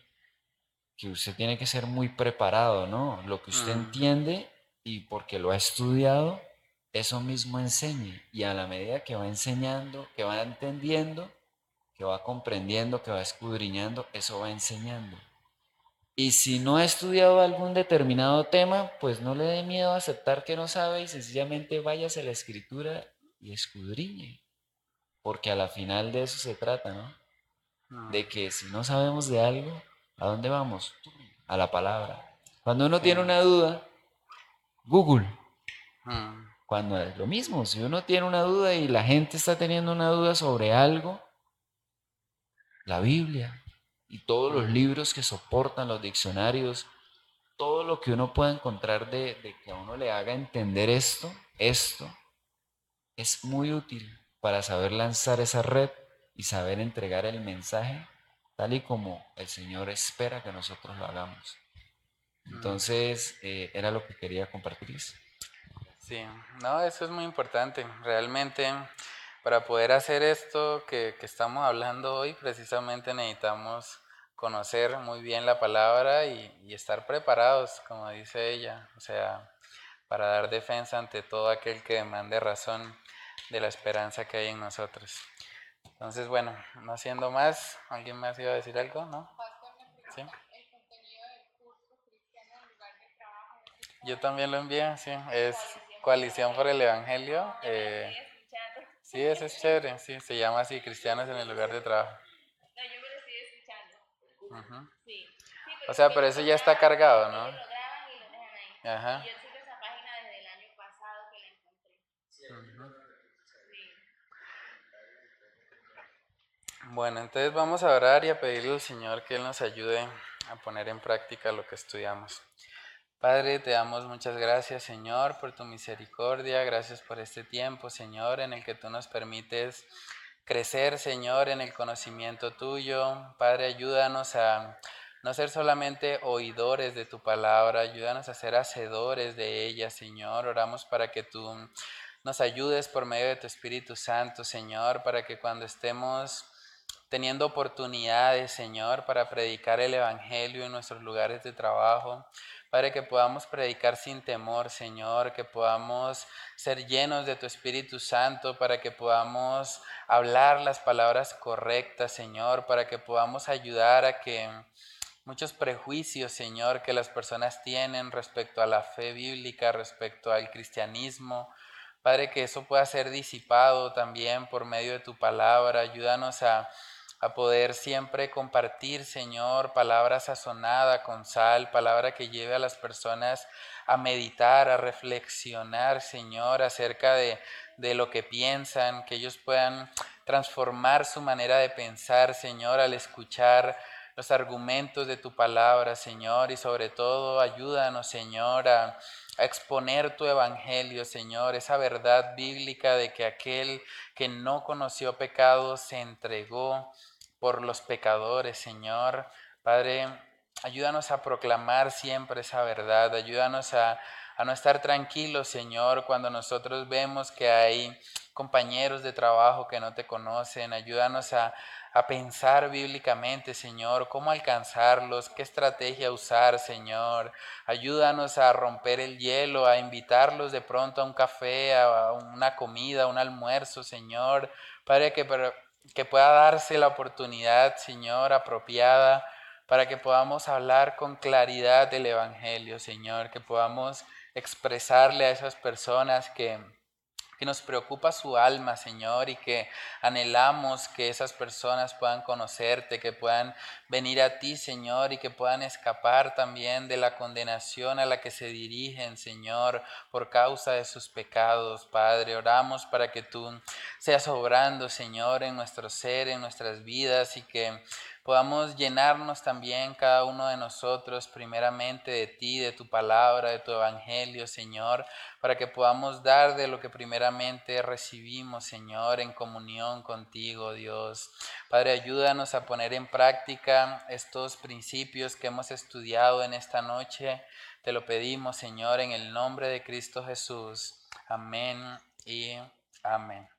que usted tiene que ser muy preparado, ¿no? Lo que usted entiende y porque lo ha estudiado, eso mismo enseñe. Y a la medida que va enseñando, que va entendiendo, que va comprendiendo, que va escudriñando, eso va enseñando. Y si no ha estudiado algún determinado tema, pues no le dé miedo a aceptar que no sabe y sencillamente váyase a la escritura y escudriñe. Porque a la final de eso se trata, ¿no? Ah. De que si no sabemos de algo, ¿a dónde vamos? A la palabra. Cuando uno tiene una duda, Google. Ah. Cuando es lo mismo, si uno tiene una duda y la gente está teniendo una duda sobre algo, la Biblia y todos los libros que soportan los diccionarios, todo lo que uno pueda encontrar de, que a uno le haga entender esto, esto, es muy útil para saber lanzar esa red y saber entregar el mensaje tal y como el Señor espera que nosotros lo hagamos. Entonces, eh, era lo que quería compartirles. Sí, no, eso es muy importante. Realmente, para poder hacer esto que, que estamos hablando hoy, precisamente necesitamos conocer muy bien la palabra y, estar preparados, como dice ella, o sea, para dar defensa ante todo aquel que demande razón de la esperanza que hay en nosotros. Entonces, bueno, no haciendo más, ¿alguien más iba a decir algo? ¿No? ¿Sí? Yo también lo envié, sí, es Coalición por el Evangelio. Eh, sí, eso es chévere, sí, se llama así, Cristianos en el lugar de trabajo. Sí. o sea, pero eso ya está cargado, ¿no? Lo lo. Ajá. Yo sigo esa página desde el año pasado que la encontré. Bueno, entonces vamos a orar y a pedirle al Señor que Él nos ayude a poner en práctica lo que estudiamos. Padre, te damos muchas gracias, Señor, por tu misericordia. Gracias por este tiempo, Señor, en el que tú nos permites crecer, Señor, en el conocimiento tuyo. Padre, ayúdanos a no ser solamente oidores de tu palabra, ayúdanos a ser hacedores de ella, Señor. Oramos para que tú nos ayudes por medio de tu Espíritu Santo, Señor, para que cuando estemos teniendo oportunidades, Señor, para predicar el Evangelio en nuestros lugares de trabajo, Padre, que podamos predicar sin temor, Señor, que podamos ser llenos de tu Espíritu Santo para que podamos hablar las palabras correctas, Señor, para que podamos ayudar a que muchos prejuicios, Señor, que las personas tienen respecto a la fe bíblica, respecto al cristianismo, Padre, que eso pueda ser disipado también por medio de tu palabra. Ayúdanos a a poder siempre compartir, Señor, palabra sazonada con sal, palabra que lleve a las personas a meditar, a reflexionar, Señor, acerca de, de lo que piensan, que ellos puedan transformar su manera de pensar, Señor, al escuchar los argumentos de tu palabra, Señor, y sobre todo ayúdanos, Señor, a, a, exponer tu evangelio, Señor, esa verdad bíblica de que aquel que no conoció pecado se entregó por los pecadores, Señor. Padre, ayúdanos a proclamar siempre esa verdad, ayúdanos a, no estar tranquilos, Señor, cuando nosotros vemos que hay compañeros de trabajo que no te conocen, ayúdanos a, a pensar bíblicamente, Señor, cómo alcanzarlos, qué estrategia usar, Señor. Ayúdanos a romper el hielo, a invitarlos de pronto a un café, a una comida, a un almuerzo, Señor. Padre, que que pueda darse la oportunidad, Señor, apropiada para que podamos hablar con claridad del Evangelio, Señor, que podamos expresarle a esas personas que que nos preocupa su alma, Señor, y que anhelamos que esas personas puedan conocerte, que puedan venir a ti, Señor, y que puedan escapar también de la condenación a la que se dirigen, Señor, por causa de sus pecados, Padre. Oramos para que tú seas obrando, Señor, en nuestro ser, en nuestras vidas, y que podamos llenarnos también cada uno de nosotros primeramente de ti, de tu palabra, de tu evangelio, Señor, para que podamos dar de lo que primeramente recibimos, Señor, en comunión contigo, Dios. Padre, ayúdanos a poner en práctica estos principios que hemos estudiado en esta noche. Te lo pedimos, Señor, en el nombre de Cristo Jesús. Amén y amén.